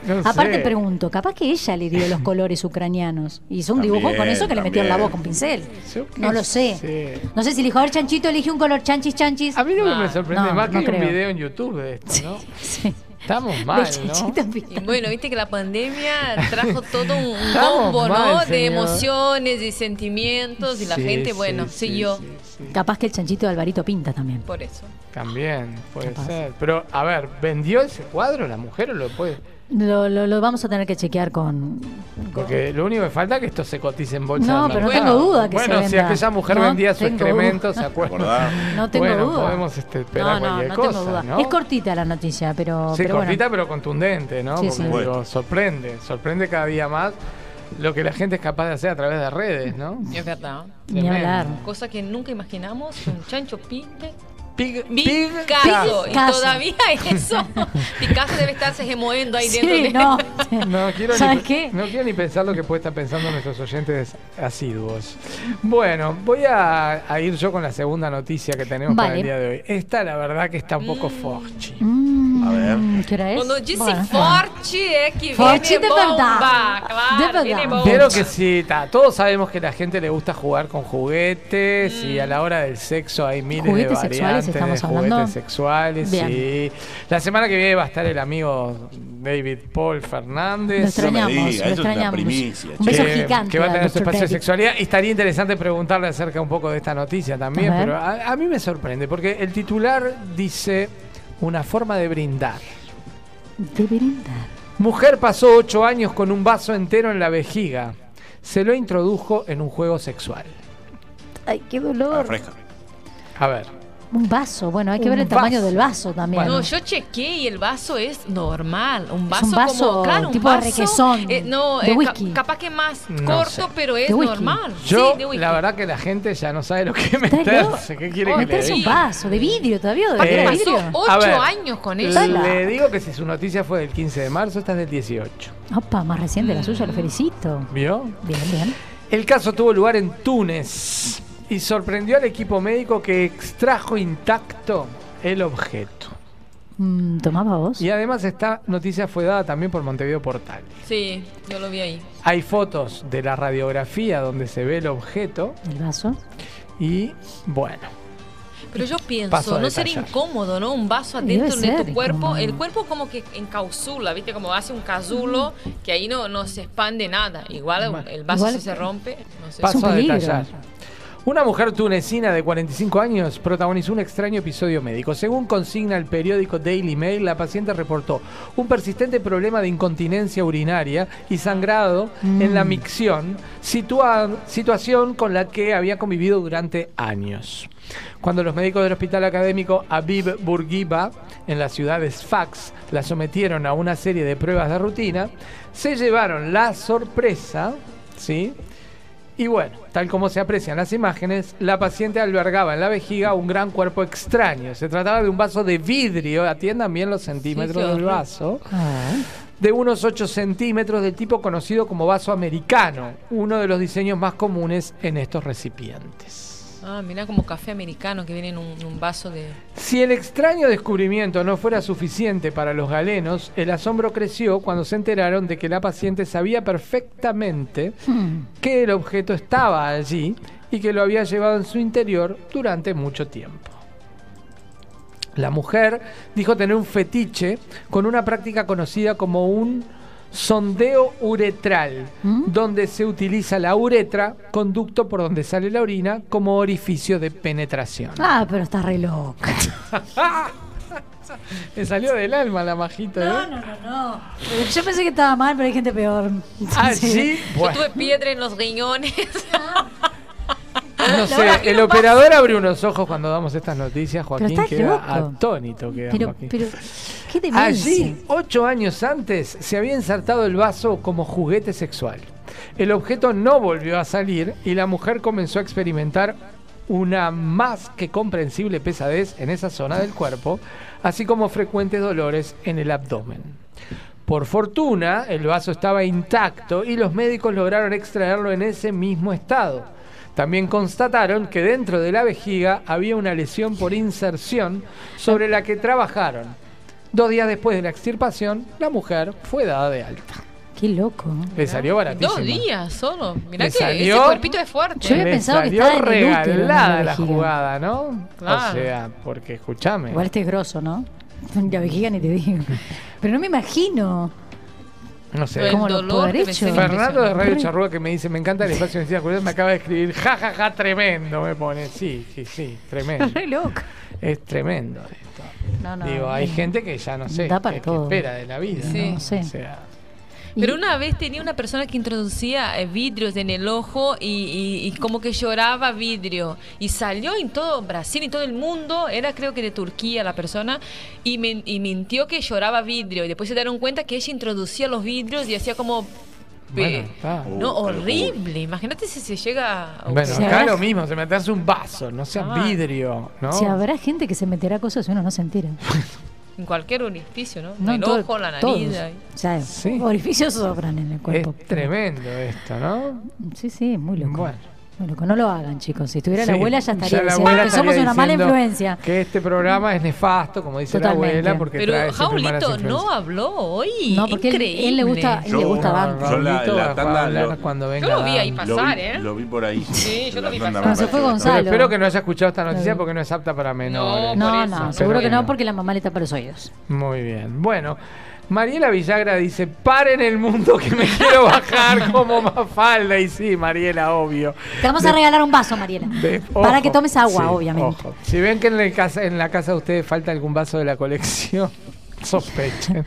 No Aparte sé. pregunto, capaz que ella le dio los colores ucranianos. Hizo un dibujo También, con eso que le metió en la boca un pincel. Yo No lo sé. sé. No sé si le dijo, a ver, chanchito, elige un color chanchis, chanchis. A mí lo que me sorprende No, más que un video en YouTube de esto, ¿no? Sí. *laughs* Estamos mal, ¿no? Y bueno, viste que la pandemia trajo todo un, *laughs* combo, mal, ¿no? De emociones y sentimientos y la gente, sí, bueno, sí, siguió sí, sí. Capaz que el chanchito de Alvarito pinta también. por eso. También, puede Capaz. ser. Pero, a ver, ¿vendió ese cuadro la mujer o lo puede? Lo, lo- lo vamos a tener que chequear con... Porque lo único que falta es que esto se cotice en bolsa. No, pero no tengo duda que bueno, se si venda. aquella mujer No vendía su excremento, duda. ¿se acuerdan? No tengo bueno, duda. podemos este, esperar No, cualquier no cosa, tengo duda. ¿no? Es cortita la noticia, pero, Sí, pero bueno. cortita pero contundente, ¿no? Sí, Porque sí. digo, sorprende, sorprende cada día más lo que la gente es capaz de hacer a través de redes, ¿no? Es verdad. Ni hablar. Cosa que nunca imaginamos, un chancho pinte. Pig, Picasso. Y todavía eso. Picasso debe estarse gemoendo ahí Sí, dentro de no. *laughs* No quiero, ¿Sabes ni, qué? no quiero ni pensar lo que puede estar pensando nuestros oyentes asiduos. Bueno, voy a, a ir yo con la segunda noticia que tenemos para el día de hoy. Esta, la verdad, que está un poco forchi. Mm, A ver. ¿Qué hora es? Cuando dice Bueno. forte es que Forte viene de bomba. verdad. Claro, De viene verdad. bomba. Pero que sí, ta, todos sabemos que a la gente le gusta jugar con juguetes y a la hora del sexo hay miles ¿Juguetes de sexuales variantes estamos de hablando? juguetes sexuales. Bien. Sí. La semana que viene va a estar el amigo David Paul Fernández. Lo extrañamos, diga, lo eso es una extrañamos. primicia, Un beso que, gigante. que va a tener su Dr. espacio de David. sexualidad. Y estaría interesante preguntarle acerca un poco de esta noticia también, A ver. pero a, a mí me sorprende, porque el titular dice una forma de brindar. De brindar. Mujer pasó ocho años con un vaso entero en la vejiga. Se lo introdujo en un juego sexual. Ay, qué Ah, dolor. fresca. A ver. Un vaso. Bueno, hay que Un ver el tamaño vaso. del vaso también. No, yo chequeé y el vaso es normal. Un vaso, un vaso como, claro, un tipo de vaso, requesón, eh, no, de eh, ca- whisky. capaz que más No corto, sé. pero es De normal. Yo, sí, de whisky. la verdad que la gente ya no sabe lo que meterse. *laughs* ¿Qué quiere que le Meterse un vaso de vidrio todavía. ¿De Eh, de pasó ocho ver, años con eso. Le digo que si su noticia fue del 15 de marzo, esta es del 18. Opa, más reciente la suya, lo felicito. ¿Vio? Bien, bien. El caso tuvo lugar en Túnez y sorprendió al equipo médico que extrajo intacto el objeto. Mm, ¿Tomaba vos? Y además esta noticia fue dada también por Montevideo Portal. Sí, yo lo vi ahí. Hay fotos de la radiografía donde se ve el objeto El vaso. y bueno, Pero yo pienso, ¿no sería incómodo, no? Un vaso Debe adentro de tu cuerpo. incómodo. El cuerpo como que encausula, ¿viste? Como hace un casulo que ahí no, no se expande nada. Igual el vaso Igual- si se rompe, no sé. Pa- paso a detallar. Una mujer tunecina de 45 años protagonizó un extraño episodio médico. Según consigna el periódico Daily Mail, la paciente reportó un persistente problema de incontinencia urinaria y sangrado en la micción, situa- situación con la que había convivido durante años. Cuando los médicos del hospital académico Aviv Bourguiba, en la ciudad de Sfax, la sometieron a una serie de pruebas de rutina, se llevaron la sorpresa, ¿sí? Y bueno, tal como se aprecian las imágenes, la paciente albergaba en la vejiga un gran cuerpo extraño. Se trataba de un vaso de vidrio, atiendan bien los centímetros del vaso, de unos 8 centímetros del tipo conocido como vaso americano, uno de los diseños más comunes en estos recipientes. Ah, mira como café americano que viene en un, en un vaso de... Si el extraño descubrimiento no fuera suficiente para los galenos, el asombro creció cuando se enteraron de que la paciente sabía perfectamente que el objeto estaba allí y que lo había llevado en su interior durante mucho tiempo. La mujer dijo tener un fetiche con una práctica conocida como un sondeo uretral, donde se utiliza la uretra, conducto por donde sale la orina, como orificio de penetración. Ah, pero está re loca. *laughs* Me salió del alma la majita. No, ¿eh? no, no, no. Yo pensé que estaba mal, pero hay gente peor. Ah, *laughs* sí. Yo Bueno, tuve piedra en los riñones. No sé, el operador abre unos ojos cuando damos estas noticias, Joaquín queda loco. atónito. Queda Pero, Joaquín. pero, qué. Allí, ocho años antes, se había insertado el vaso como juguete sexual. El objeto no volvió a salir y la mujer comenzó a experimentar una más que comprensible pesadez en esa zona del cuerpo, así como frecuentes dolores en el abdomen. Por fortuna, el vaso estaba intacto y los médicos lograron extraerlo en ese mismo estado. También constataron que dentro de la vejiga había una lesión por inserción sobre la que trabajaron. Dos días después de la extirpación, la mujer fue dada de alta. Qué loco. Le salió baratísimo. Dos días solo. Mirá Le que salió- ese cuerpito es fuerte. Yo había Le pensado que salió estaba en el útero, en la regalada la vejiga. jugada, ¿no? Claro. O sea, porque escúchame. Igual este es grosso, ¿no? *laughs* La vejiga ni te digo. *laughs* Pero no me imagino. No sé. El ¿Cómo lo haber hecho? Fernando de Radio Charrúa que me dice, me encanta el espacio de noticias curiosas, me acaba de escribir, ja, ja, ja, tremendo, me pone. Sí, sí, sí, tremendo. *laughs* Re loco. es tremendo esto. No, no. Digo, hay no. gente que ya no sé, Da para que, espera de la vida. Sí. ¿no? No sé. O sea, Pero una vez tenía una persona que introducía eh, vidrios en el ojo y, y- y como que lloraba vidrio. Y salió en todo Brasil y todo el mundo, era creo que de Turquía la persona, y, men- y mintió que lloraba vidrio. Y después se dieron cuenta que ella introducía los vidrios y hacía como... bueno, está. no, Uh, horrible. Imagínate si se llega a... Bueno, acá habrá- lo mismo, se meterse un vaso, no sea Ah. vidrio, ¿no? Si habrá gente que se meterá cosas y uno no se entera. *laughs* En cualquier orificio, ¿no? No, el todo- ojo, la nariz. O sea, Sí. orificios sobran en el es cuerpo. tremendo esto, ¿no? Sí, sí, muy loco. Bueno. Muy loco. No lo hagan, chicos. Si estuviera la abuela ya estaría la diciendo que somos una mala influencia. Que este programa es nefasto, como dice Totalmente. la abuela, porque Pero trae Jaulito no habló hoy. No, porque él, Increíble. él le gusta, él le Yo- gusta no, Dante. Yo la- la tanda lo- cuando venga Yo lo vi ahí pasar, vi, ¿eh? lo vi por ahí. Sí, yo lo vi pasar. Se fue Gonzalo. Pero espero que no haya escuchado esta noticia porque no es apta para menores. No, No, no, seguro que no, porque la mamá le tapa los oídos. Muy bien. Bueno, Mariela Villagra dice, paren el mundo que me quiero bajar *laughs* como Mafalda. Y sí, Mariela, obvio. Te vamos a regalar un vaso, Mariela. De- Para que tomes agua, sí, obviamente. ojo. Si ven que en la, casa, en la casa de ustedes falta algún vaso de la colección, *laughs* sospechen.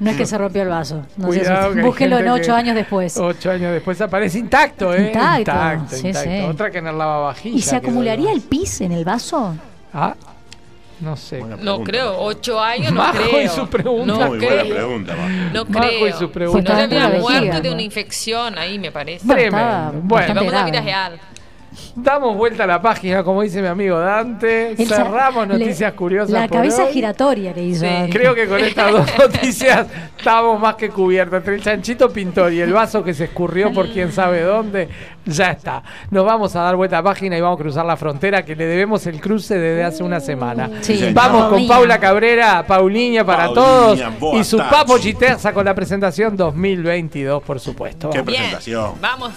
No es que se rompió el vaso. No Cuidado que Búsquelo en ocho años después. Ocho años después aparece intacto, ¿eh? Intacto, intacto. sí, intacto. sí. Otra que en el lavavajillas. ¿Y se acumularía el pis en el vaso? Ah, no sé. Buena No pregunta, creo, Majo. ocho años no Majo y creo. su pregunta. No Muy buena creo. pregunta, Majo. No Majo y creo. su Si pregunta. no se había muerto de ¿no? una infección ahí, me parece. Tremendo. Bueno. Vamos a vida real. Damos vuelta a la página, como dice mi amigo Dante. Cerramos le- noticias curiosas. La por cabeza hoy. giratoria le hizo. Sí. Creo que con estas dos *laughs* noticias estamos más que cubiertos. Entre el chanchito pintor y el vaso que se escurrió por quién sabe dónde, ya está. Nos vamos a dar vuelta a página y vamos a cruzar la frontera que le debemos el cruce desde hace una semana. Sí, Sí, Vamos con. Paula Cabrera, Pauliña para todos y su papo Giterza con la presentación 2022, por supuesto. Qué. Bien, presentación. vamos.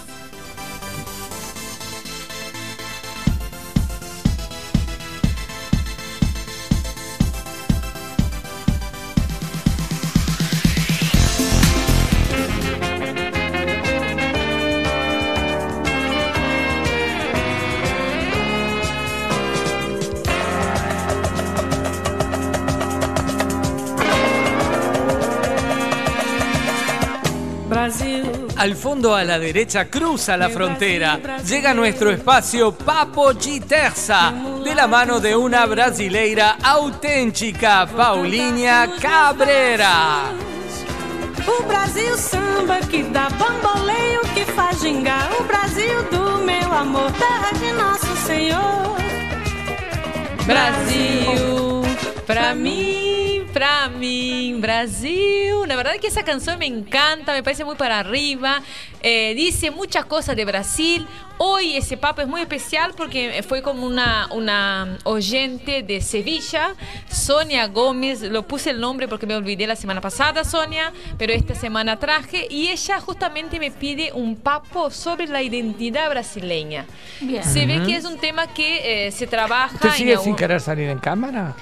Al fondo a la derecha cruza la frontera. Llega nuestro espacio Papo Giterza, de la mano de una brasileira auténtica, Paulinha Cabrera. O Brasil samba que dá bamboleio, que faz gingar. O Brasil do meu amor, terra de nosso Senhor. Brasil, pra mí, pra mí, Brasil. La verdad es que esa canción me encanta, me parece muy para arriba. Eh, dice muchas cosas de Brasil. Hoy ese papo es muy especial porque fue como una, una oyente de Sevilla, Sonia Gómez. Lo puse el nombre porque me olvidé la semana pasada, Sonia, pero esta semana traje. Y ella justamente me pide un papo sobre la identidad brasileña. Bien. Se ve que es un tema que eh, se trabaja. ¿Usted en sigue algún- sin querer salir en cámara?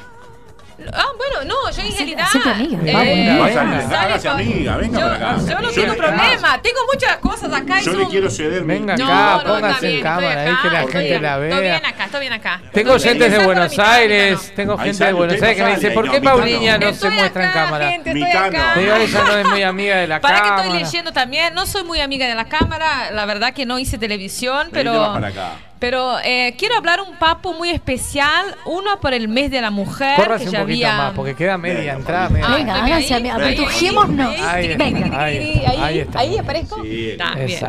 Ah, bueno, no, yo en realidad. hacete amiga. eh, Hágase- amiga, venga yo, para acá. Yo no Yo tengo le- problema, tengo muchas cosas acá. y Yo le son- quiero ceder Venga No, acá, no, póngase bien, en cámara, estoy ahí que la acá, gente estoy- la Estoy vea. bien acá, estoy bien acá. Tengo Estoy oyentes de Buenos Aires, mitad, tengo gente de Buenos Aires que me dice, ¿por qué. Paulina no se Estoy muestra en acá, cámara? gente, estoy acá. Digo, ella no es muy amiga de la Para que cámara. estoy leyendo también, no soy muy amiga de la cámara, la verdad que no hice televisión, pero acá. Pero eh, quiero hablar un papo muy especial, uno por el mes de la mujer, Córrase que un ya poquito había más, porque queda media Venga, entrada. Media- Venga, háganse ahí. Venga. apretujémonos. Ahí, Venga. ahí, ahí, ahí aparezco. Sí. Está, bien.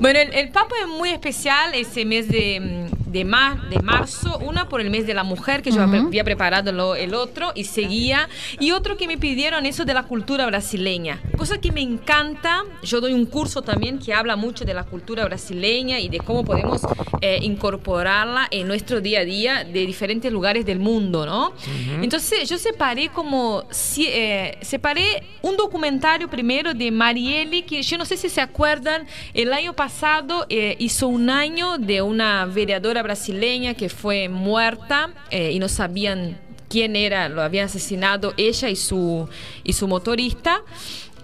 Bueno, el, el Papa es muy especial ese mes de, de, mar- de marzo. Una por el mes de la mujer, que yo Ujú. había preparado lo- el otro y seguía. Y otro que me pidieron eso de la cultura brasileña. Cosa que me encanta. Yo doy un curso también que habla mucho de la cultura brasileña y de cómo podemos eh, incorporarla en nuestro día a día de diferentes lugares del mundo, ¿no? Entonces yo separé como, eh, separé un documentario primero de Marielle, que yo no sé si se acuerdan, el año pasado eh, hizo un año de una vereadora brasileña que fue muerta eh, y no sabían quién era, lo habían asesinado ella y su, y su motorista.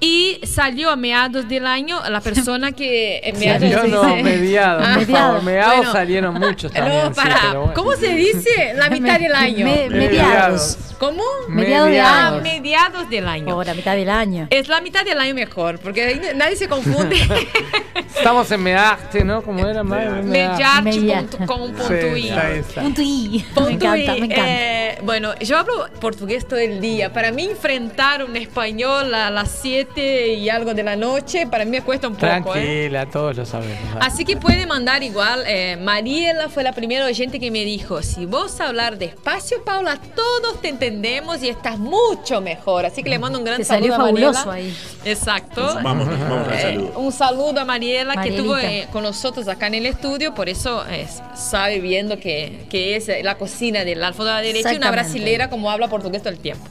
Y salió a mediados del año la persona que... en mediados Salió no, mediados, por Mediados. favor. Mediados Bueno. salieron muchos también. No, sí, para, pero bueno. ¿cómo se dice? La *laughs* mitad del año. Me- Mediados. mediados. ¿Cómo? Mediados de Ah, año. mediados del año. Por la mitad del año. Es la mitad del año mejor, porque nadie se confunde. *laughs* Estamos en Measte, ¿no? ¿Cómo era? más? Mediarte Media. con, con un punto Sí, *laughs* Me encanta, me encanta. Eh, bueno, yo hablo portugués todo el día. Para mí enfrentar un español a las 7 y algo de la noche, para mí me cuesta un poco. ¿eh? Tranquila, todos lo sabemos. Así que puede mandar igual. Eh, Mariela fue la primera oyente que me dijo, si vos hablar despacio, Paula, todos te entendemos y estás mucho mejor. Así que le mando un gran Te saludo salió a Mariela. fabuloso ahí. Exacto. Vamos, vamos al Eh, saludo. un saludo a Mariela que Marielita. estuvo eh, con nosotros acá en el estudio, por eso eh, sabe viendo que, que es eh, la cocina del Alfo de la Derecha y una brasilera como habla portugués todo el tiempo.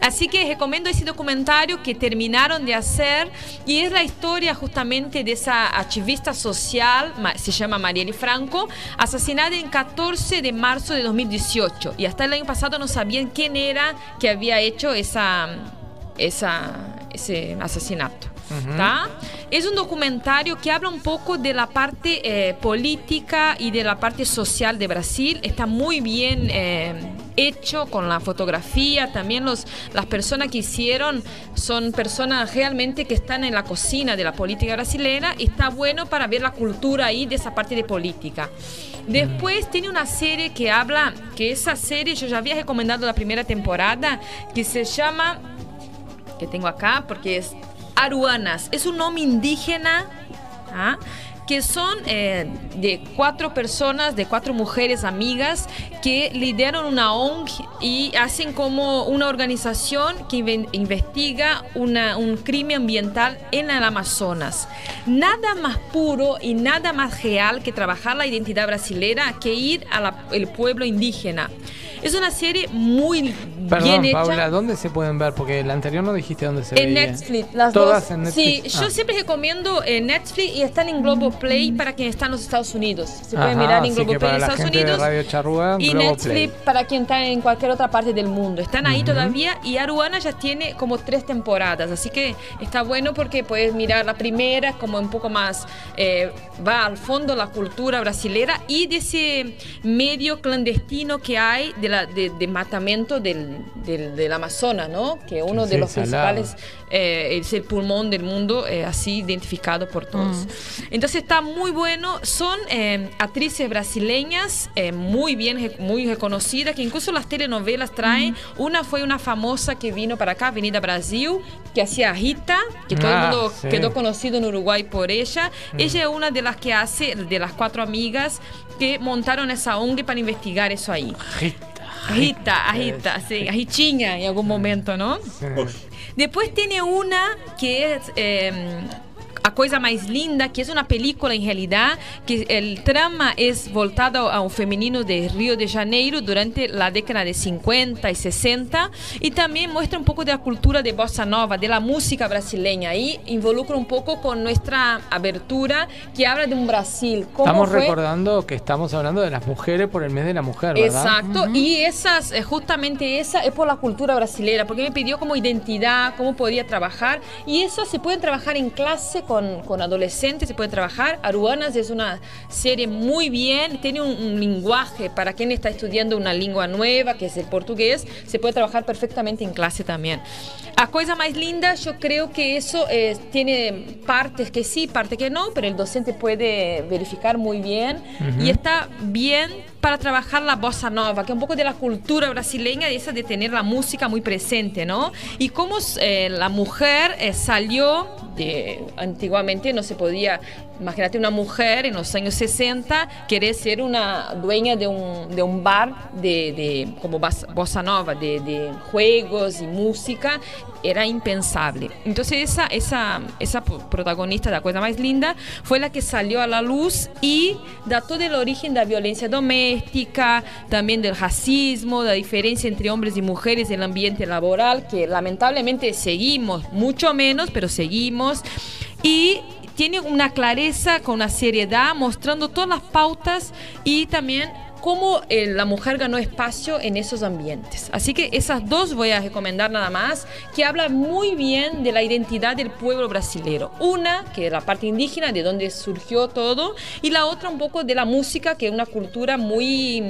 Así que recomiendo ese documentario que terminaron de hacer y es la historia justamente de esa activista social, se llama Marielle Franco, asesinada en 14 de marzo de 2018 y hasta el año pasado no sabían quién era que había hecho esa, esa, ese asesinato. ¿tá? Es un documentario que habla un poco de la parte eh, política y de la parte social de Brasil. Está muy bien eh, hecho con la fotografía. También los, las personas que hicieron son personas realmente que están en la cocina de la política brasileña. Está bueno para ver la cultura ahí de esa parte de política. Después tiene una serie que habla, que esa serie yo ya había recomendado la primera temporada, que se llama que tengo acá porque es aruanas. Es un nombre indígena ¿ah? Que son eh, de cuatro personas, de cuatro mujeres amigas que lideran una ONG y hacen como una organización que inve- investiga una- un crimen ambiental en el Amazonas. Nada más puro y nada más real que trabajar la identidad brasilera que ir al pueblo indígena. Es una serie muy Perdón, bien hecha. Paula, ¿dónde se pueden ver? Porque el anterior no dijiste dónde se En veía. Netflix, las Todas dos. en Netflix. Sí, yo Ah. siempre recomiendo eh, Netflix y están en Globoplay para quien está en los Estados Unidos. Se puede Ajá, mirar en Globoplay en Estados Unidos. Charrúa, y Globoplay. Netflix para quien está en cualquier otra parte del mundo. Están ahí todavía y Aruana ya tiene como tres temporadas, así que está bueno porque puedes mirar la primera como un poco más eh, va al fondo la cultura brasilera y de ese medio clandestino que hay de la, de, de matamiento del, del, del Amazonas, ¿no? Que uno de los salado. Eh, es el pulmón del mundo, eh, así identificado por todos. Entonces está muy bueno. Son eh, actrices brasileñas eh, muy bien, muy reconocidas, que incluso las telenovelas traen. Una fue una famosa que vino para acá, Avenida Brasil, que hacía Rita, que todo Ah, el mundo sí. quedó conocido en Uruguay por ella. Ella es una de las que hace, de las cuatro amigas que montaron esa ONG para investigar eso ahí. Rita, a Rita, sí, Ritinha en algún momento, ¿no? Después tiene una que es eh, A Coisa Mais Linda, que es una película en realidad, que el trama es voltado a un femenino de Río de Janeiro durante la década de 50 y 60 y también muestra un poco de la cultura de bossa nova, de la música brasileña y involucra un poco con nuestra abertura que habla de un Brasil. ¿Cómo Estamos fue? recordando que estamos hablando de las mujeres por el mes de la mujer, ¿verdad? Exacto, y esas, eh, justamente esa es por la cultura brasileña, porque me pidió como identidad, cómo podía trabajar, y eso se puede trabajar en clase con, con adolescentes, se puede trabajar. Aruanas es una serie muy bien, tiene un, un lenguaje para quien está estudiando una lengua nueva, que es el portugués, se puede trabajar perfectamente en clase también. A cosa más linda, yo creo que eso eh, tiene partes que sí, partes que no, pero el docente puede verificar muy bien y está bien para trabajar la bossa nova, que es un poco de la cultura brasileña, de esa de tener la música muy presente, ¿no? Y cómo eh, la mujer eh, salió de antiguamente no se podía imagínate una mujer en los años 60 querer ser una dueña de un, de un bar de, de como bossa nova de, de juegos y música. Era impensable. Entonces esa esa esa pro- protagonista de la cosa más linda fue la que salió a la luz y da todo origen de la violencia doméstica también del racismo la diferencia entre hombres y mujeres en el ambiente laboral que lamentablemente seguimos mucho menos pero seguimos. Y tiene una clareza con una seriedad mostrando todas las pautas y también cómo eh, la mujer ganó espacio en esos ambientes. Así que esas dos voy a recomendar nada más, que habla muy bien de la identidad del pueblo brasilero. Una, que es la parte indígena, de donde surgió todo, y la otra un poco de la música, que es una cultura muy...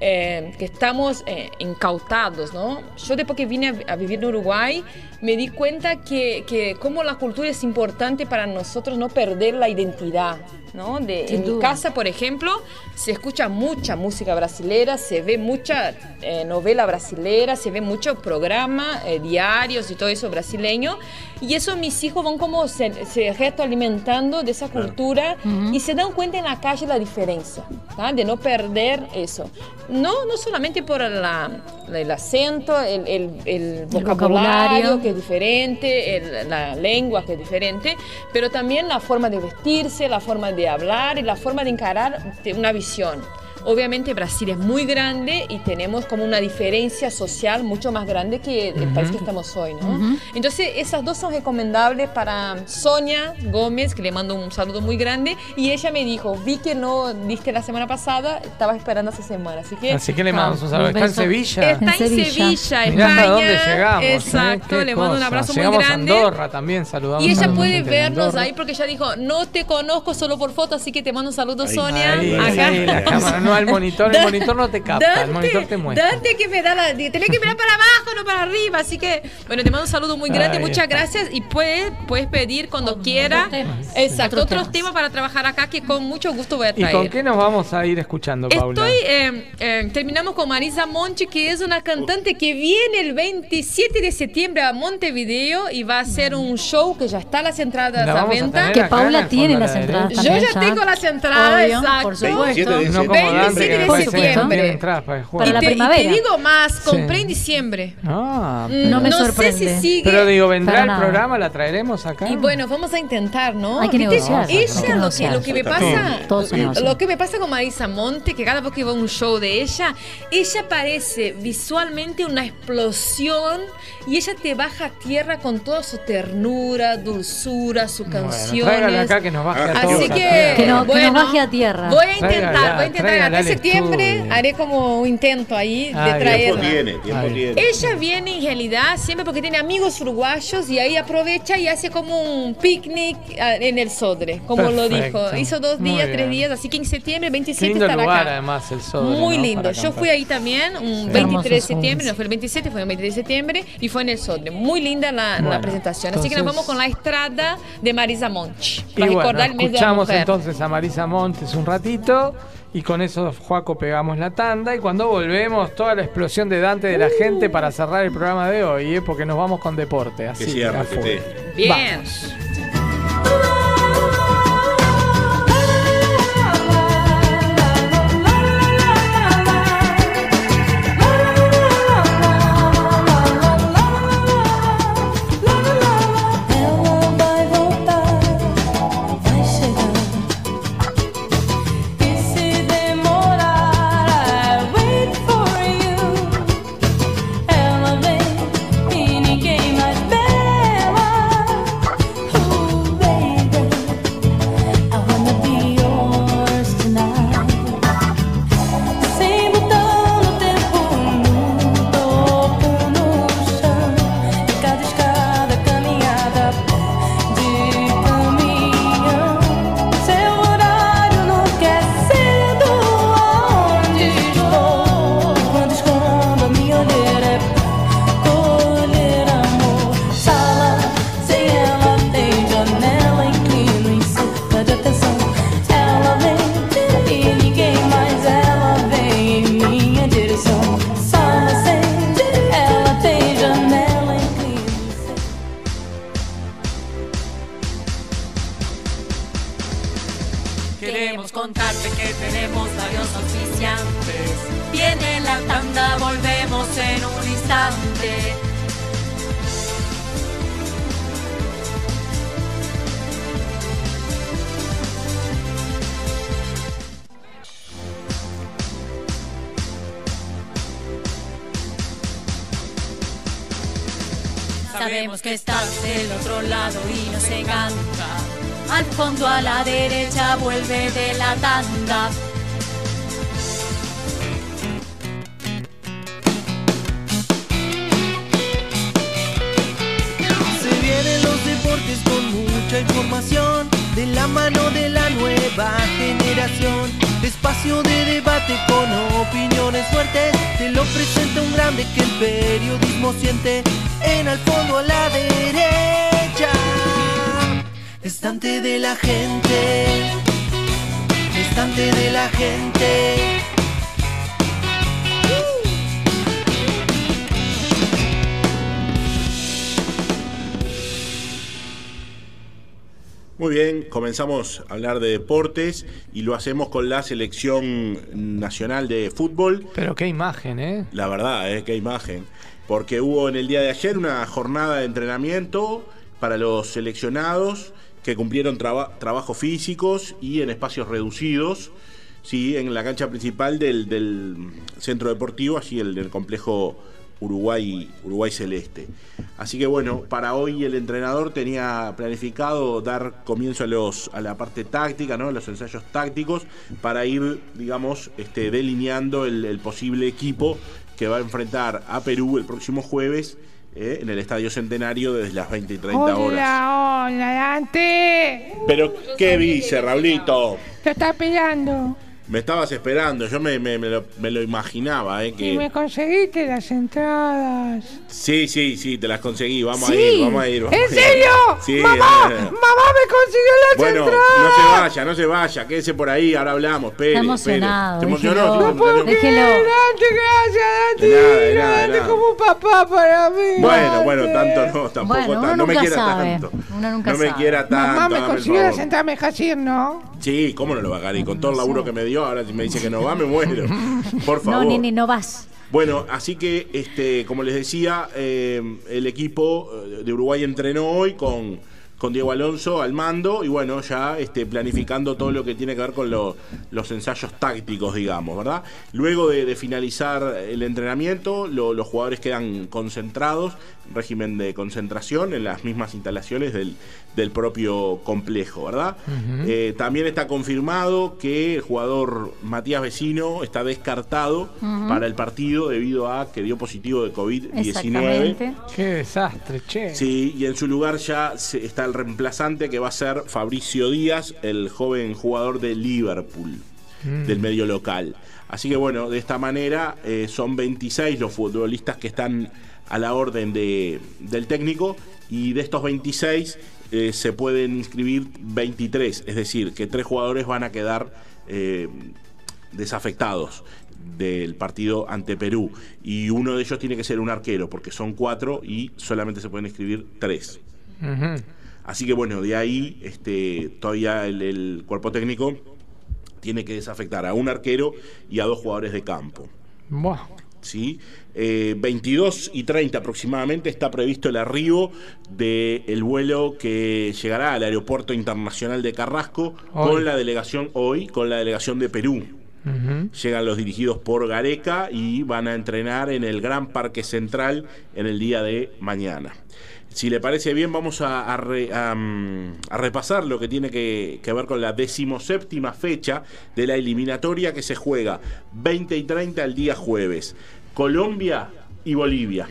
eh, que estamos eh, incautados, ¿no? Yo después que vine a, a vivir en Uruguay me di cuenta que, que como la cultura es importante para nosotros no perder la identidad, ¿no? De, Sin en mi duda. casa, por ejemplo, se escucha mucha música brasilera, se ve mucha eh, novela brasilera, se ve mucho programa, eh, diarios y todo eso brasileño. Y eso mis hijos van como se, se retroalimentando de esa cultura y se dan cuenta en la calle la diferencia, ¿tá? de no perder eso. No, no solamente por la- el acento, el, el- el vocabulario, vocabulario. que es diferente, el- la lengua que es diferente, pero también la forma de vestirse, la forma de hablar y la forma de encarar de una visión. Obviamente Brasil es muy grande y tenemos como una diferencia social mucho más grande que el país que estamos hoy, ¿no? Entonces esas dos son recomendables para Sonia Gómez, que le mando un saludo muy grande, y ella me dijo, vi que no diste la semana pasada, estaba esperando esa semana, así que... Así que le mandamos un saludo. un Está en. Sevilla. Está en En Sevilla, Sevilla. Mirá hasta España. dónde llegamos. ¿eh? Exacto, le mando un cosa. abrazo Llegamos muy a grande. Andorra también, saludamos Y a ella la puede vernos ahí porque ella dijo, no te conozco solo por foto, así que te mando un saludo, Ahí, Sonia. Ahí, Acá. ahí, la *laughs* cámara, no al monitor, el monitor no te capta, el monitor te muestra. Dante que me da la... Tenés que mirar para abajo, no para arriba, así que... Bueno, te mando un saludo muy grande, muchas está. gracias y puedes, puedes pedir cuando quiera. temas. Exacto, Otros otros temas. temas para trabajar acá que con mucho gusto voy a ¿Y traer. con qué nos vamos a ir escuchando, Paula? Estoy, eh, eh, terminamos con Marisa Monte, que es una cantante que viene el 27 de septiembre a Montevideo y va a hacer un show que ya está las entradas La a vamos a venta. Que Paula el tiene las entradas. Yo ya tengo las entradas, Obvio, exacto. por 27 supuesto. de No como 27 De después se septiembre. para la te, y primavera. te digo más, compré Sí. en diciembre. Ah, Mm, No me sé sorprende. si sigue. pero digo, ¿vendrá el programa? ¿La traeremos acá? Y bueno, vamos a intentar, ¿no? Hay que negociar, Ella, lo que, lo que me pasa, lo que me pasa con Marisa Monte, que cada vez que va a un show de ella, ella parece visualmente una explosión y ella te baja a tierra con toda su ternura, dulzura, sus Bueno, canciones. acá que nos baje a todos Así a que, tierra. Que no- que nos bueno, baje a tierra. Voy a intentar, Tráigala, voy a intentar al septiembre estudio. haré como un intento ahí Ah, de. Tiempo traerla. tiene, tiempo Ay. tiene. Ella viene en realidad siempre porque tiene amigos uruguayos y ahí aprovecha y hace como un picnic ah, en el Sodre, como lo Perfecto. dijo. Hizo dos días, tres días, así que en septiembre, Qué 27 lindo estará lugar, acá. además, el Sodre. Muy ¿no? lindo. Yo fui ahí también, un Sí. 23 de septiembre, no fue el 27, fue el 23 de septiembre y fue en el Sodre. Muy linda la, la Bueno, presentación. Así que nos entonces- vamos con la estrada de Marisa Monch. Y Para bueno, recordar el mes de la escuchamos mujer. entonces a Marisa Montes un ratito y con eso, Juaco, pegamos la tanda y cuando volvemos, toda la explosión de Dante de la gente para cerrar el programa de hoy, ¿eh? porque nos vamos con deporte. Así, Que cierre. Bien. Vamos. A hablar de deportes y lo hacemos con la selección nacional de fútbol. Pero qué imagen, ¿eh? La verdad, ¿eh? qué imagen. Porque hubo en el día de ayer una jornada de entrenamiento para los seleccionados que cumplieron traba- trabajos físicos y en espacios reducidos, sí, en la cancha principal del, del centro deportivo, así el del complejo Uruguay, Uruguay Celeste. Así que bueno, para hoy el entrenador tenía planificado dar comienzo a los a la parte táctica, ¿no? los ensayos tácticos, para ir, digamos, este, delineando el, el posible equipo que va a enfrentar a Perú el próximo jueves eh, en el Estadio Centenario desde las 20 y 30 horas. Hola, hola, Dante. Pero, ¿qué dice, Raulito? Te está pillando. Me estabas esperando, yo me, me- me lo, me lo imaginaba, ¿eh? Y me Que... conseguiste las entradas. Sí, sí, sí, te las conseguí, vamos a ir, vamos a ir. vamos ¿En a ir. serio? Sí, ¡Mamá! eh. ¡Mamá me consiguió las Bueno, entradas! no se vaya, no se vaya, quédese por ahí, ahora hablamos, espere, Está emocionado, espere. ¿Se déjelo. emocionó? No puedo Déjelo. Dante, gracias, Dante. De nada, de nada, de Dante, nada. como un papá para mí. Bueno, Dante. bueno, tanto no, tampoco Bueno, tanto. No me quiera sabe. tanto. Uno nunca no me sabe. quiera tanto. Mamá me consiguió las entradas, me deja ir, ¿no? Sí, ¿cómo no lo va a ganar? Y con todo el laburo que me dio, ahora si me dice que no va, me muero. *laughs* Por favor. No, nene, no vas. Bueno, así que, este, como les decía, eh, el equipo eh, de Uruguay entrenó hoy con, con Diego Alonso al mando y bueno, ya este, planificando todo lo que tiene que ver con lo- los ensayos tácticos, digamos, ¿verdad? Luego de, de finalizar el entrenamiento, lo- los jugadores quedan concentrados, régimen de concentración en las mismas instalaciones del, del propio complejo, ¿verdad? Eh, también está confirmado que el jugador Matías Vecino está descartado para el partido debido a que dio positivo de COVID-19. Exactamente. Qué desastre, che. Sí, y en su lugar ya se- está el reemplazante que va a ser Fabricio Díaz, el joven jugador de Liverpool, Mm. del medio local. Así que bueno, de esta manera eh, son 26 los futbolistas que están a la orden de- del técnico y de estos 26 eh, se pueden inscribir 23, es decir, que tres jugadores van a quedar eh, desafectados del partido ante Perú y uno de ellos tiene que ser un arquero porque son cuatro y solamente se pueden inscribir tres. Ujú. Así que bueno, de ahí este, todavía el, el cuerpo técnico tiene que desafectar a un arquero y a dos jugadores de campo. Buah. ¿sí? Eh, 22 y 30 aproximadamente está previsto el arribo del vuelo que llegará al Aeropuerto Internacional de Carrasco Hoy. con la delegación hoy, con la delegación de Perú. Llegan los dirigidos por Gareca y van a entrenar en el Gran Parque Central en el día de mañana. Si le parece bien, vamos a, mm, repasar lo que tiene que, que ver con la decimoséptima fecha de la eliminatoria que se juega 20 y 30 el día jueves. Colombia y Bolivia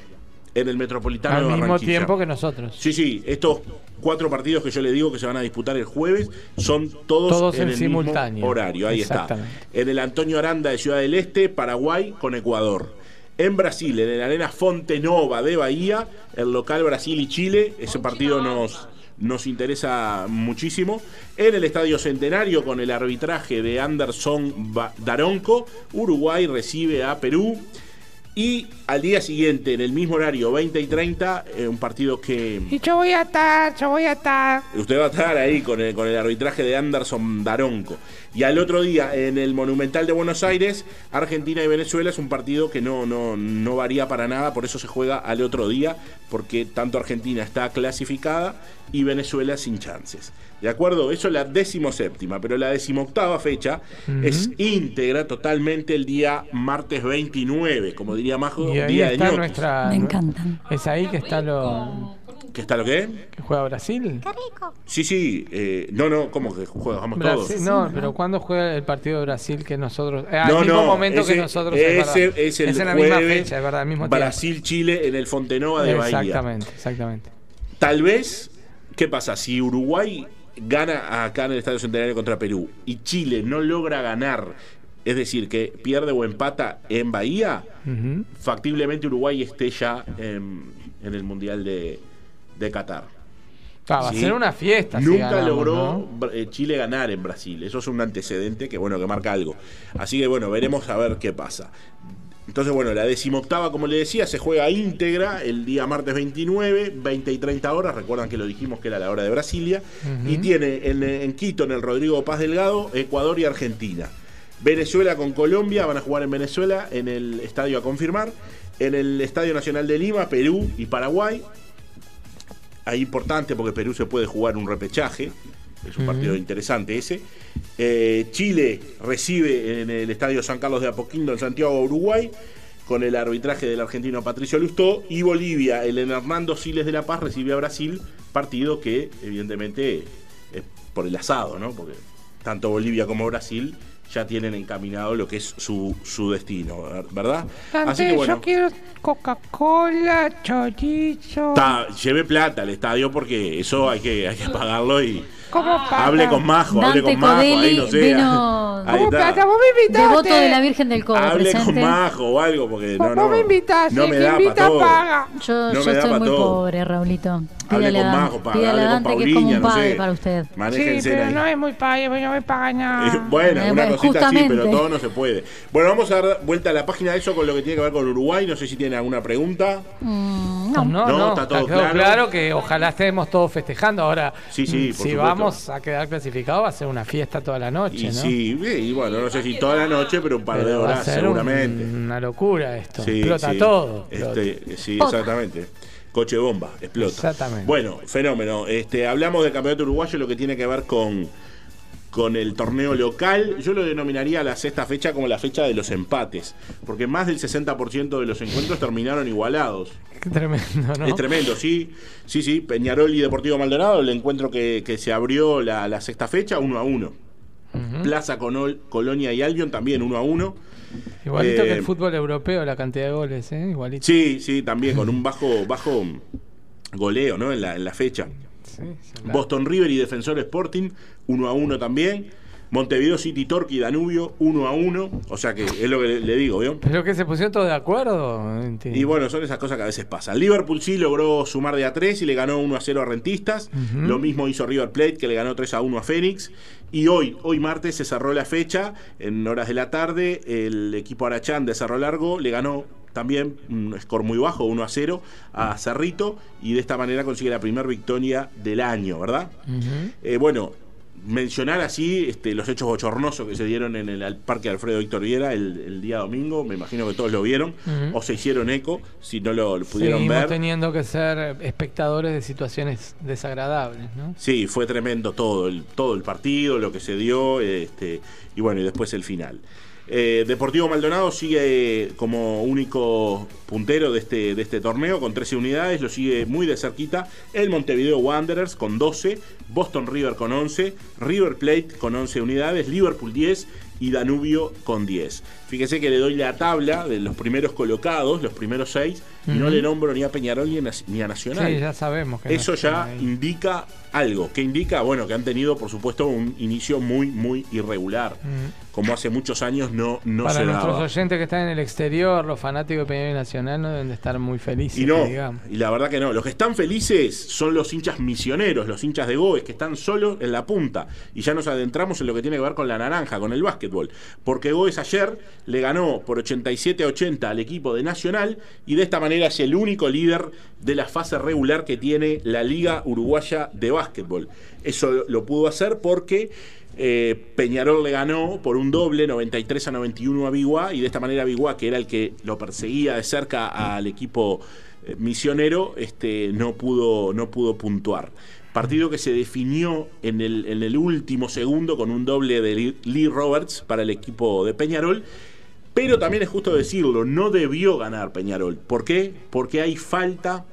en el Metropolitano Al de mismo tiempo que nosotros. Sí, sí, estos cuatro partidos que yo le digo que se van a disputar el jueves son todos, Todos en, en el simultáneo. mismo horario. Ahí está. En el Antonio Aranda de Ciudad del Este, Paraguay con Ecuador. En Brasil, en el Arena Fontenova de Bahía, el local Brasil y Chile. Ese partido nos, nos interesa muchísimo. En el Estadio Centenario, con el arbitraje de Anderson Daronco, Uruguay recibe a Perú. Y al día siguiente, en el mismo horario, 20 y 30, eh, un partido que Y yo voy a estar, yo voy a estar. Usted va a estar ahí con el, con el arbitraje de Anderson Daronco. Y al otro día, en el Monumental de Buenos Aires, Argentina y Venezuela es un partido que no, no, no varía para nada, por eso se juega al otro día, porque tanto Argentina está clasificada y Venezuela sin chances. ¿De acuerdo? Eso es la decimoséptima, pero la decimoctava fecha es íntegra totalmente el día martes 29, como diría Majo, Y ahí día de está ñoquis. nuestra. Me encantan. Es ahí que está lo. ¿Qué está lo que? que juega Brasil. Sí, sí, eh, no, no, ¿cómo que jugamos todos? No, pero ¿cuándo juega el partido de Brasil que nosotros. eh, al No, mismo no, momento ese- que nosotros. ese es, verdad. es el en la misma fecha, es verdad, al mismo tiempo. Brasil-Chile en el Fontenova de Bahía. Exactamente, exactamente. Tal vez, ¿qué pasa? Si Uruguay gana acá en el Estadio Centenario contra Perú y Chile no logra ganar, es decir, que pierde o empata en Bahía, factiblemente Uruguay esté ya en, en el Mundial de, de Qatar. Ah, va a ser una fiesta. si Nunca ganamos, logró eh, Chile ganar en Brasil. Eso es un antecedente que bueno que marca algo. Así que bueno, veremos a ver qué pasa. Entonces, bueno, la decimoctava, como le decía, se juega íntegra el día martes 29, 20 y 30 horas. Recuerdan que lo dijimos que era la hora de Brasilia. Y tiene en, en Quito, en el Rodrigo Paz Delgado, Ecuador y Argentina. Venezuela con Colombia, van a jugar en Venezuela, en el estadio a confirmar. En el Estadio Nacional de Lima, Perú y Paraguay. Ahí importante porque Perú se puede jugar un repechaje. Es un partido interesante ese. Eh, Chile recibe en el Estadio San Carlos de Apoquindo en Santiago, Uruguay, con el arbitraje del argentino Patricio Lustó. Y Bolivia, el Hernando Siles de la Paz, recibe a Brasil, partido que evidentemente es por el asado, ¿no? Porque tanto Bolivia como Brasil ya tienen encaminado lo que es su, su destino, ¿verdad? Así que bueno. yo quiero Coca-Cola, chorizo. Ta- lleve plata al estadio porque eso hay que, hay que pagarlo y ¿Cómo plata? hable con Majo, hable Dante con Majo, ahí no sé. vino- Ahí ¿Cómo plata? Vos me invitaste. Devoto de la Virgen del Codo Hable presente. con Majo o algo porque no, Vos no. me invitaste, no me el que da para invita todo. paga. Yo, No yo estoy muy todo. pobre, Raulito. Hable Pídale con Majo, hable a con Dante que es como un no padre sé. para usted. Sí, pero ahí. no es muy pague, no me paga Eh, nada. Bueno, Eh, una cosita sí, justamente. pero todo no se puede. Bueno, vamos a dar vuelta a la página de eso con lo que tiene que ver con Uruguay. No sé si tiene alguna pregunta. Mm, No, no. no, No, está todo claro. claro. que ojalá estemos todos festejando. Ahora, Sí, sí, por si supuesto. vamos a quedar clasificados, va a ser una fiesta toda la noche, Y ¿no? sí, y bueno, no sé si toda la noche, pero un par de Pero va a horas ser seguramente. un- una locura esto. Sí, Explota sí. todo. explota. Este, sí, exactamente. coche bomba, explota. Exactamente. Bueno, fenómeno. Este, hablamos del campeonato uruguayo, lo que tiene que ver con, con el torneo local. Yo lo denominaría la sexta fecha como la fecha de los empates, porque más del 60% de los encuentros terminaron igualados. Qué tremendo, ¿no? Es tremendo, sí. Sí, sí. Peñarol y Deportivo Maldonado, el encuentro que, que se abrió la, la sexta fecha, uno a uno. Plaza Conol- Colonia y Albion también uno a uno. Igualito que Eh, el fútbol europeo, la cantidad de goles, ¿eh? Igualito. Sí, sí, también con un bajo, bajo goleo, ¿no? En la, en la fecha. Sí, Boston River y Defensor Sporting, 1 a 1 también. Montevideo City Torque y Danubio, 1 a 1. O sea que es lo que le, le digo, ¿vio? Pero que se pusieron todos de acuerdo. Entiendo. Y bueno, son esas cosas que a veces pasan. Liverpool sí logró sumar de a 3 y le ganó 1 a 0 a Rentistas. Ujú. Lo mismo hizo River Plate, que le ganó 3 a 1 a Fénix. Y hoy, hoy martes, se cerró la fecha. En horas de la tarde, el equipo Arachán de Cerro Largo le ganó también un score muy bajo, 1 a 0, a Cerrito. Y de esta manera consigue la primera victoria del año, ¿verdad? Eh, bueno, mencionar así este, los hechos bochornosos que se dieron en el al Parque Alfredo Víctor Viera el, el día domingo. Me imagino que todos lo vieron o se hicieron eco si no lo, lo pudieron Seguimos ver. teniendo que ser espectadores de situaciones desagradables, ¿no? Sí, fue tremendo todo el, todo el partido, lo que se dio, este, y bueno, y después el final. Eh, Deportivo Maldonado sigue como único puntero de este, de este torneo con 13 unidades, lo sigue muy de cerquita el Montevideo Wanderers con 12, Boston River con 11, River Plate con 11 unidades, Liverpool 10 y Danubio con 10. Fíjese que le doy la tabla de los primeros colocados, los primeros 6, y no le nombro ni a Peñarol ni a, Nacional. Sí, ya sabemos que Eso no ya ahí. indica algo. que indica? Bueno, que han tenido, por supuesto, un inicio muy, muy irregular. Como hace muchos años no, no Para se nuestros daba. oyentes que están en el exterior, los fanáticos de Peñarol Nacional no deben de estar muy felices. Y no, digamos. y la verdad que no. Los que están felices son los hinchas misioneros, los hinchas de Goes, que están solo en la punta. Y ya nos adentramos en lo que tiene que ver con la naranja, con el básquetbol. Porque Goes ayer le ganó por 87 a 80 al equipo de Nacional y de esta manera es el único líder de la fase regular que tiene la Liga Uruguaya de Básquetbol. Eso lo- pudo hacer porque eh, Peñarol le ganó por un doble, 93 a 91 a Biguá, y de esta manera Biguá, que era el que lo perseguía de cerca al equipo eh, misionero, este, no, pudo, no pudo puntuar. Partido que se definió en el, en el último segundo con un doble de Lee Roberts para el equipo de Peñarol. Pero también es justo decirlo, no debió ganar Peñarol. ¿Por qué? Porque hay falta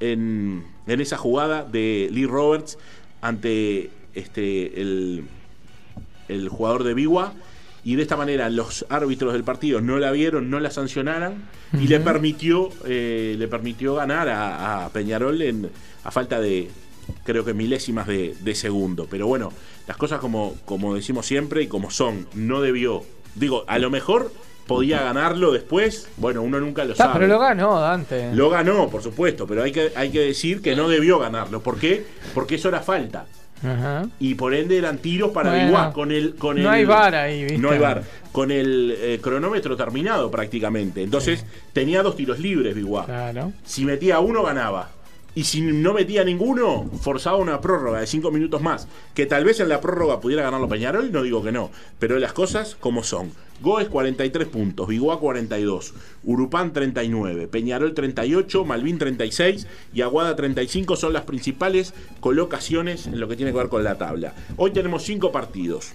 en, en esa jugada de Lee Roberts ante este, el, el jugador de Bigua. Y de esta manera los árbitros del partido no la vieron, no la sancionaron y le permitió eh, le permitió ganar a, a Peñarol en, a falta de creo que milésimas de, de segundo. Pero bueno, las cosas como, como decimos siempre y como son, no debió. Digo, a lo mejor podía ganarlo después, bueno, uno nunca lo Está, sabe. pero lo ganó Dante. Lo ganó, por supuesto, pero hay que, hay que decir que no debió ganarlo. ¿Por qué? Porque eso era falta. Ajá. Y por ende eran tiros para Bueno, Biguá con el, con no el- hay VAR ahí, ¿viste? No hay VAR. Con el eh, cronómetro terminado prácticamente. Entonces tenía dos tiros libres Biguá. Claro. Si metía uno, ganaba. Y si no metía ninguno, forzaba una prórroga de cinco minutos más. Que tal vez en la prórroga pudiera ganarlo Peñarol, no digo que no. Pero las cosas como son. Goes 43 puntos, Biguá 42, Urupán 39, Peñarol 38, Malvin 36 y Aguada 35 son las principales colocaciones en lo que tiene que ver con la tabla. Hoy tenemos cinco partidos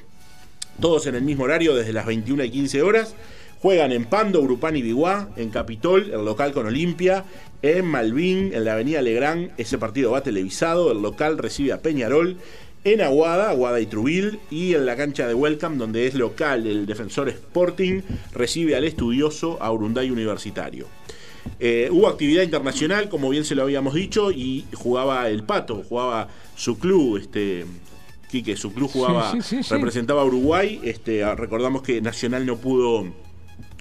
todos en el mismo horario desde las 21 y 15 horas. Juegan en Pando, Urupán y Biguá, en Capitol, el local con Olimpia, en Malvin, en la avenida Legrand, ese partido va televisado, el local recibe a Peñarol, en Aguada, Aguada y Trubil, y en la cancha de Welcome, donde es local el defensor Sporting, recibe al estudioso a Urunday Universitario. Eh, hubo actividad internacional, como bien se lo habíamos dicho, y jugaba el Pato, jugaba su club, este, Quique, su club jugaba, Sí, sí, sí, sí. representaba a Uruguay, este, recordamos que Nacional no pudo,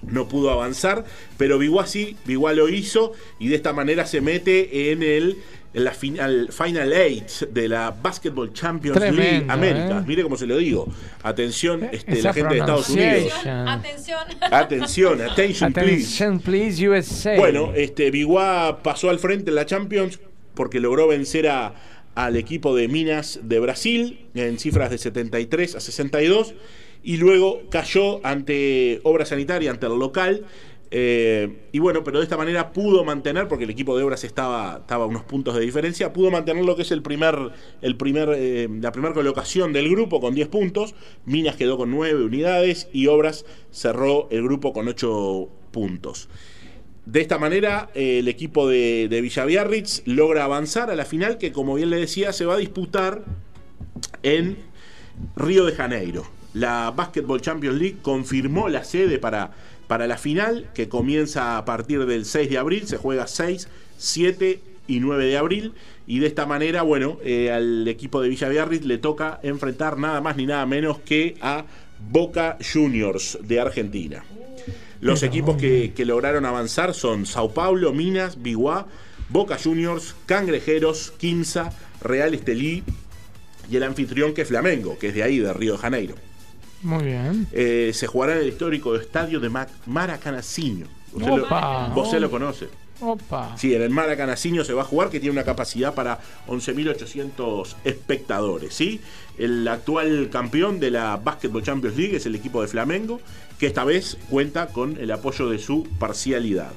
no pudo avanzar, pero Biguá sí, Biguá lo hizo, y de esta manera se mete en el en la final, Final Eight de la Basketball Champions League Tremendo, América. ¿eh? Mire cómo se lo digo. Atención, este, Esa la gente de Estados Unidos. Atención. Atención, attention, please. Attention, please, USA. Bueno, este Biguá pasó al frente en la Champions porque logró vencer a, al equipo de Minas de Brasil en cifras de 73 a 62 y luego cayó ante Obra Sanitaria, ante el local, Eh, y bueno, pero de esta manera pudo mantener, porque el equipo de obras estaba, estaba a unos puntos de diferencia, pudo mantener lo que es el primer, el primer, eh, la primera colocación del grupo con 10 puntos. Minas quedó con 9 unidades y Obras cerró el grupo con 8 puntos. De esta manera, eh, el equipo de, de Villaviarritz logra avanzar a la final que, como bien le decía, se va a disputar en Río de Janeiro. La Basketball Champions League confirmó la sede para, para la final, que comienza a partir del 6 de abril, se juega 6, 7 y 9 de abril. Y de esta manera, bueno, eh, al equipo de Villaviarritz le toca enfrentar nada más ni nada menos que a Boca Juniors de Argentina. Los equipos que, que lograron avanzar son Sao Paulo, Minas, Biguá, Boca Juniors, Cangrejeros, Quinza, Real Estelí y el anfitrión que es Flamengo, que es de ahí, de Río de Janeiro. Muy bien. Eh, se jugará en el histórico estadio de Ma- Maracanacinho. Usted lo, Opa. vos se lo conoce. Opa. Sí, en el Maracanacinho se va a jugar, que tiene una capacidad para 11.800 espectadores. ¿sí? El actual campeón de la Basketball Champions League es el equipo de Flamengo, que esta vez cuenta con el apoyo de su parcialidad.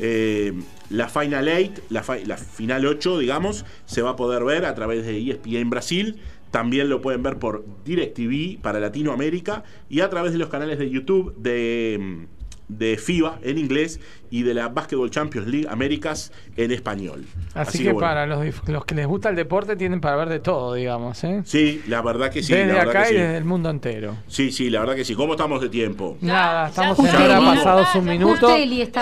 Eh, la Final 8, la, fi- la Final 8, digamos, se va a poder ver a través de ESPN Brasil. También lo pueden ver por DirecTV para Latinoamérica y a través de los canales de YouTube de, mm, de FIBA en inglés y de la Basketball Champions League Américas en español. Así, que, bueno. para los, los que les gusta el deporte tienen para ver de todo, digamos, ¿eh? Sí, la verdad que sí. la desde verdad acá que y sí. desde el mundo entero. Sí, sí, la verdad que sí. ¿Cómo estamos de tiempo? Nada, estamos ya en hora pasados un minuto.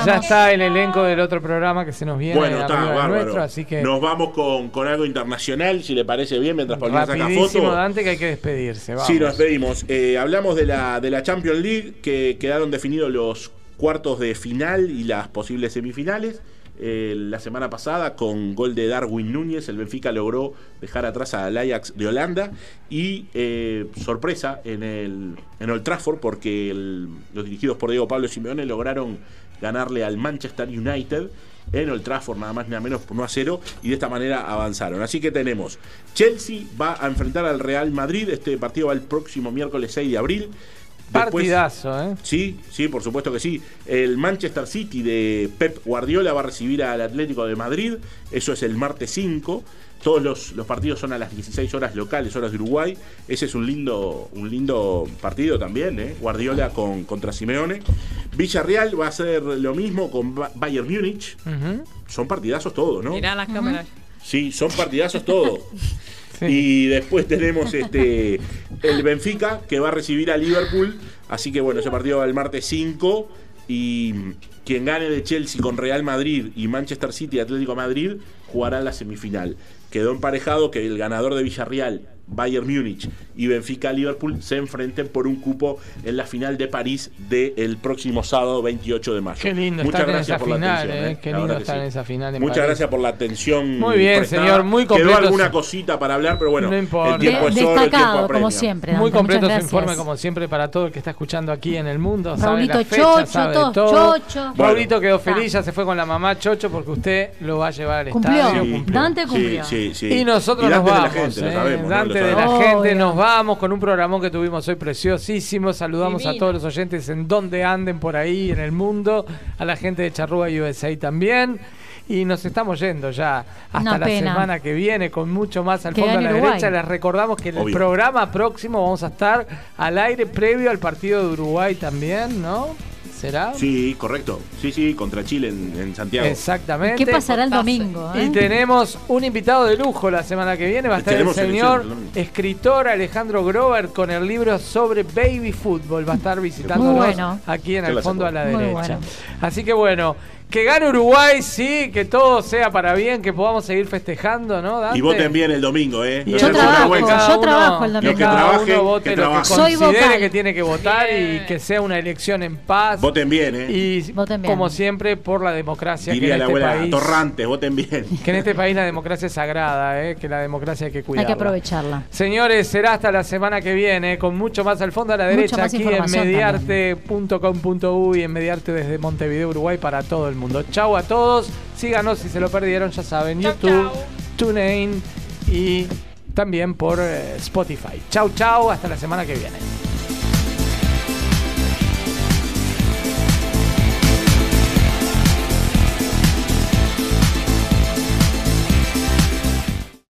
Ya está el elenco del otro programa que se nos viene Bueno, está, bárbaro. nuestro, así que Nos vamos con, con algo internacional, si le parece bien, mientras Paulina saca foto. Dante, que hay que despedirse. Vamos. Sí, nos despedimos. Eh, hablamos de la, de la Champions League, que quedaron definidos los cuartos de final y las posibles semifinales. Eh, la semana pasada, con gol de Darwin Núñez, el Benfica logró dejar atrás al Ajax de Holanda. Y eh, sorpresa en el en Old Trafford, porque el- los dirigidos por Diego Pablo Simeone lograron ganarle al Manchester United en Old Trafford, nada más ni nada menos por 1 a 0, y de esta manera avanzaron. Así que tenemos Chelsea va a enfrentar al Real Madrid. Este partido va el próximo miércoles 6 de abril. Después- Partidazo, ¿eh? Sí, sí, por supuesto que sí. El Manchester City de Pep Guardiola va a recibir al Atlético de Madrid. Eso es el martes 5. Todos los, los partidos son a las 16 horas locales, horas de Uruguay. Ese es un lindo, un lindo partido también, ¿eh? Guardiola con, contra Simeone. Villarreal va a hacer lo mismo con Ba- Bayern Múnich. Son partidazos todos, ¿no? Mirá las cámaras. Sí, son partidazos todos. *laughs* Y después tenemos este el Benfica que va a recibir a Liverpool. Así que bueno, ese partido va el martes 5. Y quien gane de Chelsea con Real Madrid y Manchester City y Atlético Madrid jugará la semifinal. Quedó emparejado que el ganador de Villarreal, Bayern Múnich y Benfica Liverpool se enfrenten por un cupo en la final de París del próximo sábado 28 de mayo. Qué lindo Muchas estar en gracias esa por la final, atención. eh. eh. Qué La lindo verdad que estar sí. en esa final en Muchas París. gracias por la atención. Muy bien, prestada. señor, muy Quedó completo alguna su- cosita para hablar, pero bueno, No importa. el tiempo De- es oro, el tiempo destacado, apremia. como siempre. Muy completo su informe, como siempre, para todo el que está escuchando aquí en el mundo. Sabe Raulito la fecha, Chocho, sabe todos todo. Chocho. Raulito quedó feliz, ya se fue con la mamá Chocho porque usted lo va a llevar al Cumplió. estadio. Sí. cumplió. Dante cumplió. Sí, sí, sí. Y nosotros Y nos Dante de la vamos. gente, lo eh. sabemos, De la gente, nos vamos con un programón que tuvimos hoy preciosísimo. Saludamos a todos los oyentes en donde anden por ahí en el mundo, a la gente de Charrúa USA también. Y nos estamos yendo ya hasta Una la pena. semana que viene con mucho más al fondo a la Uruguay. derecha. Les recordamos que en el Obvio. programa próximo vamos a estar al aire previo al partido de Uruguay también, ¿no? ¿Será? Sí, correcto. Sí, sí, contra Chile en, en Santiago. Exactamente. ¿Qué pasará el domingo? eh? Y tenemos un invitado de lujo la semana que viene. Va a estar el Tenemos señor selección, escritor Alejandro Grover con el libro sobre baby fútbol. Va a estar visitándonos Muy bueno. aquí en ¿Qué el la fondo a la Muy derecha. bueno. Así que bueno, que gane Uruguay, sí, que todo sea para bien, que podamos seguir festejando, ¿no? Dante? Y voten bien el domingo, ¿eh? No Yo trabajo, cada yo trabajo el que domingo. cada trabajen, uno vote que lo que trabajen. Soy considere vocal. que tiene que votar y que sea una elección en paz. Voten bien, ¿eh? Y Voten bien. como siempre, por la democracia Diría que la en este abuela país. Torrantes, voten bien. Que en este país la democracia es sagrada, ¿eh? que la democracia hay que Hay cuidarla. que aprovecharla. Señores, será hasta la semana que viene, con mucho más al fondo a la derecha, aquí en mediarte.com.uy y en Mediarte desde Montevideo, Uruguay, para todo el mundo. Chau a todos, síganos si se lo perdieron, ya saben, Chau, YouTube, chau. TuneIn y también por eh, Spotify. Chau, chau, hasta la semana que viene.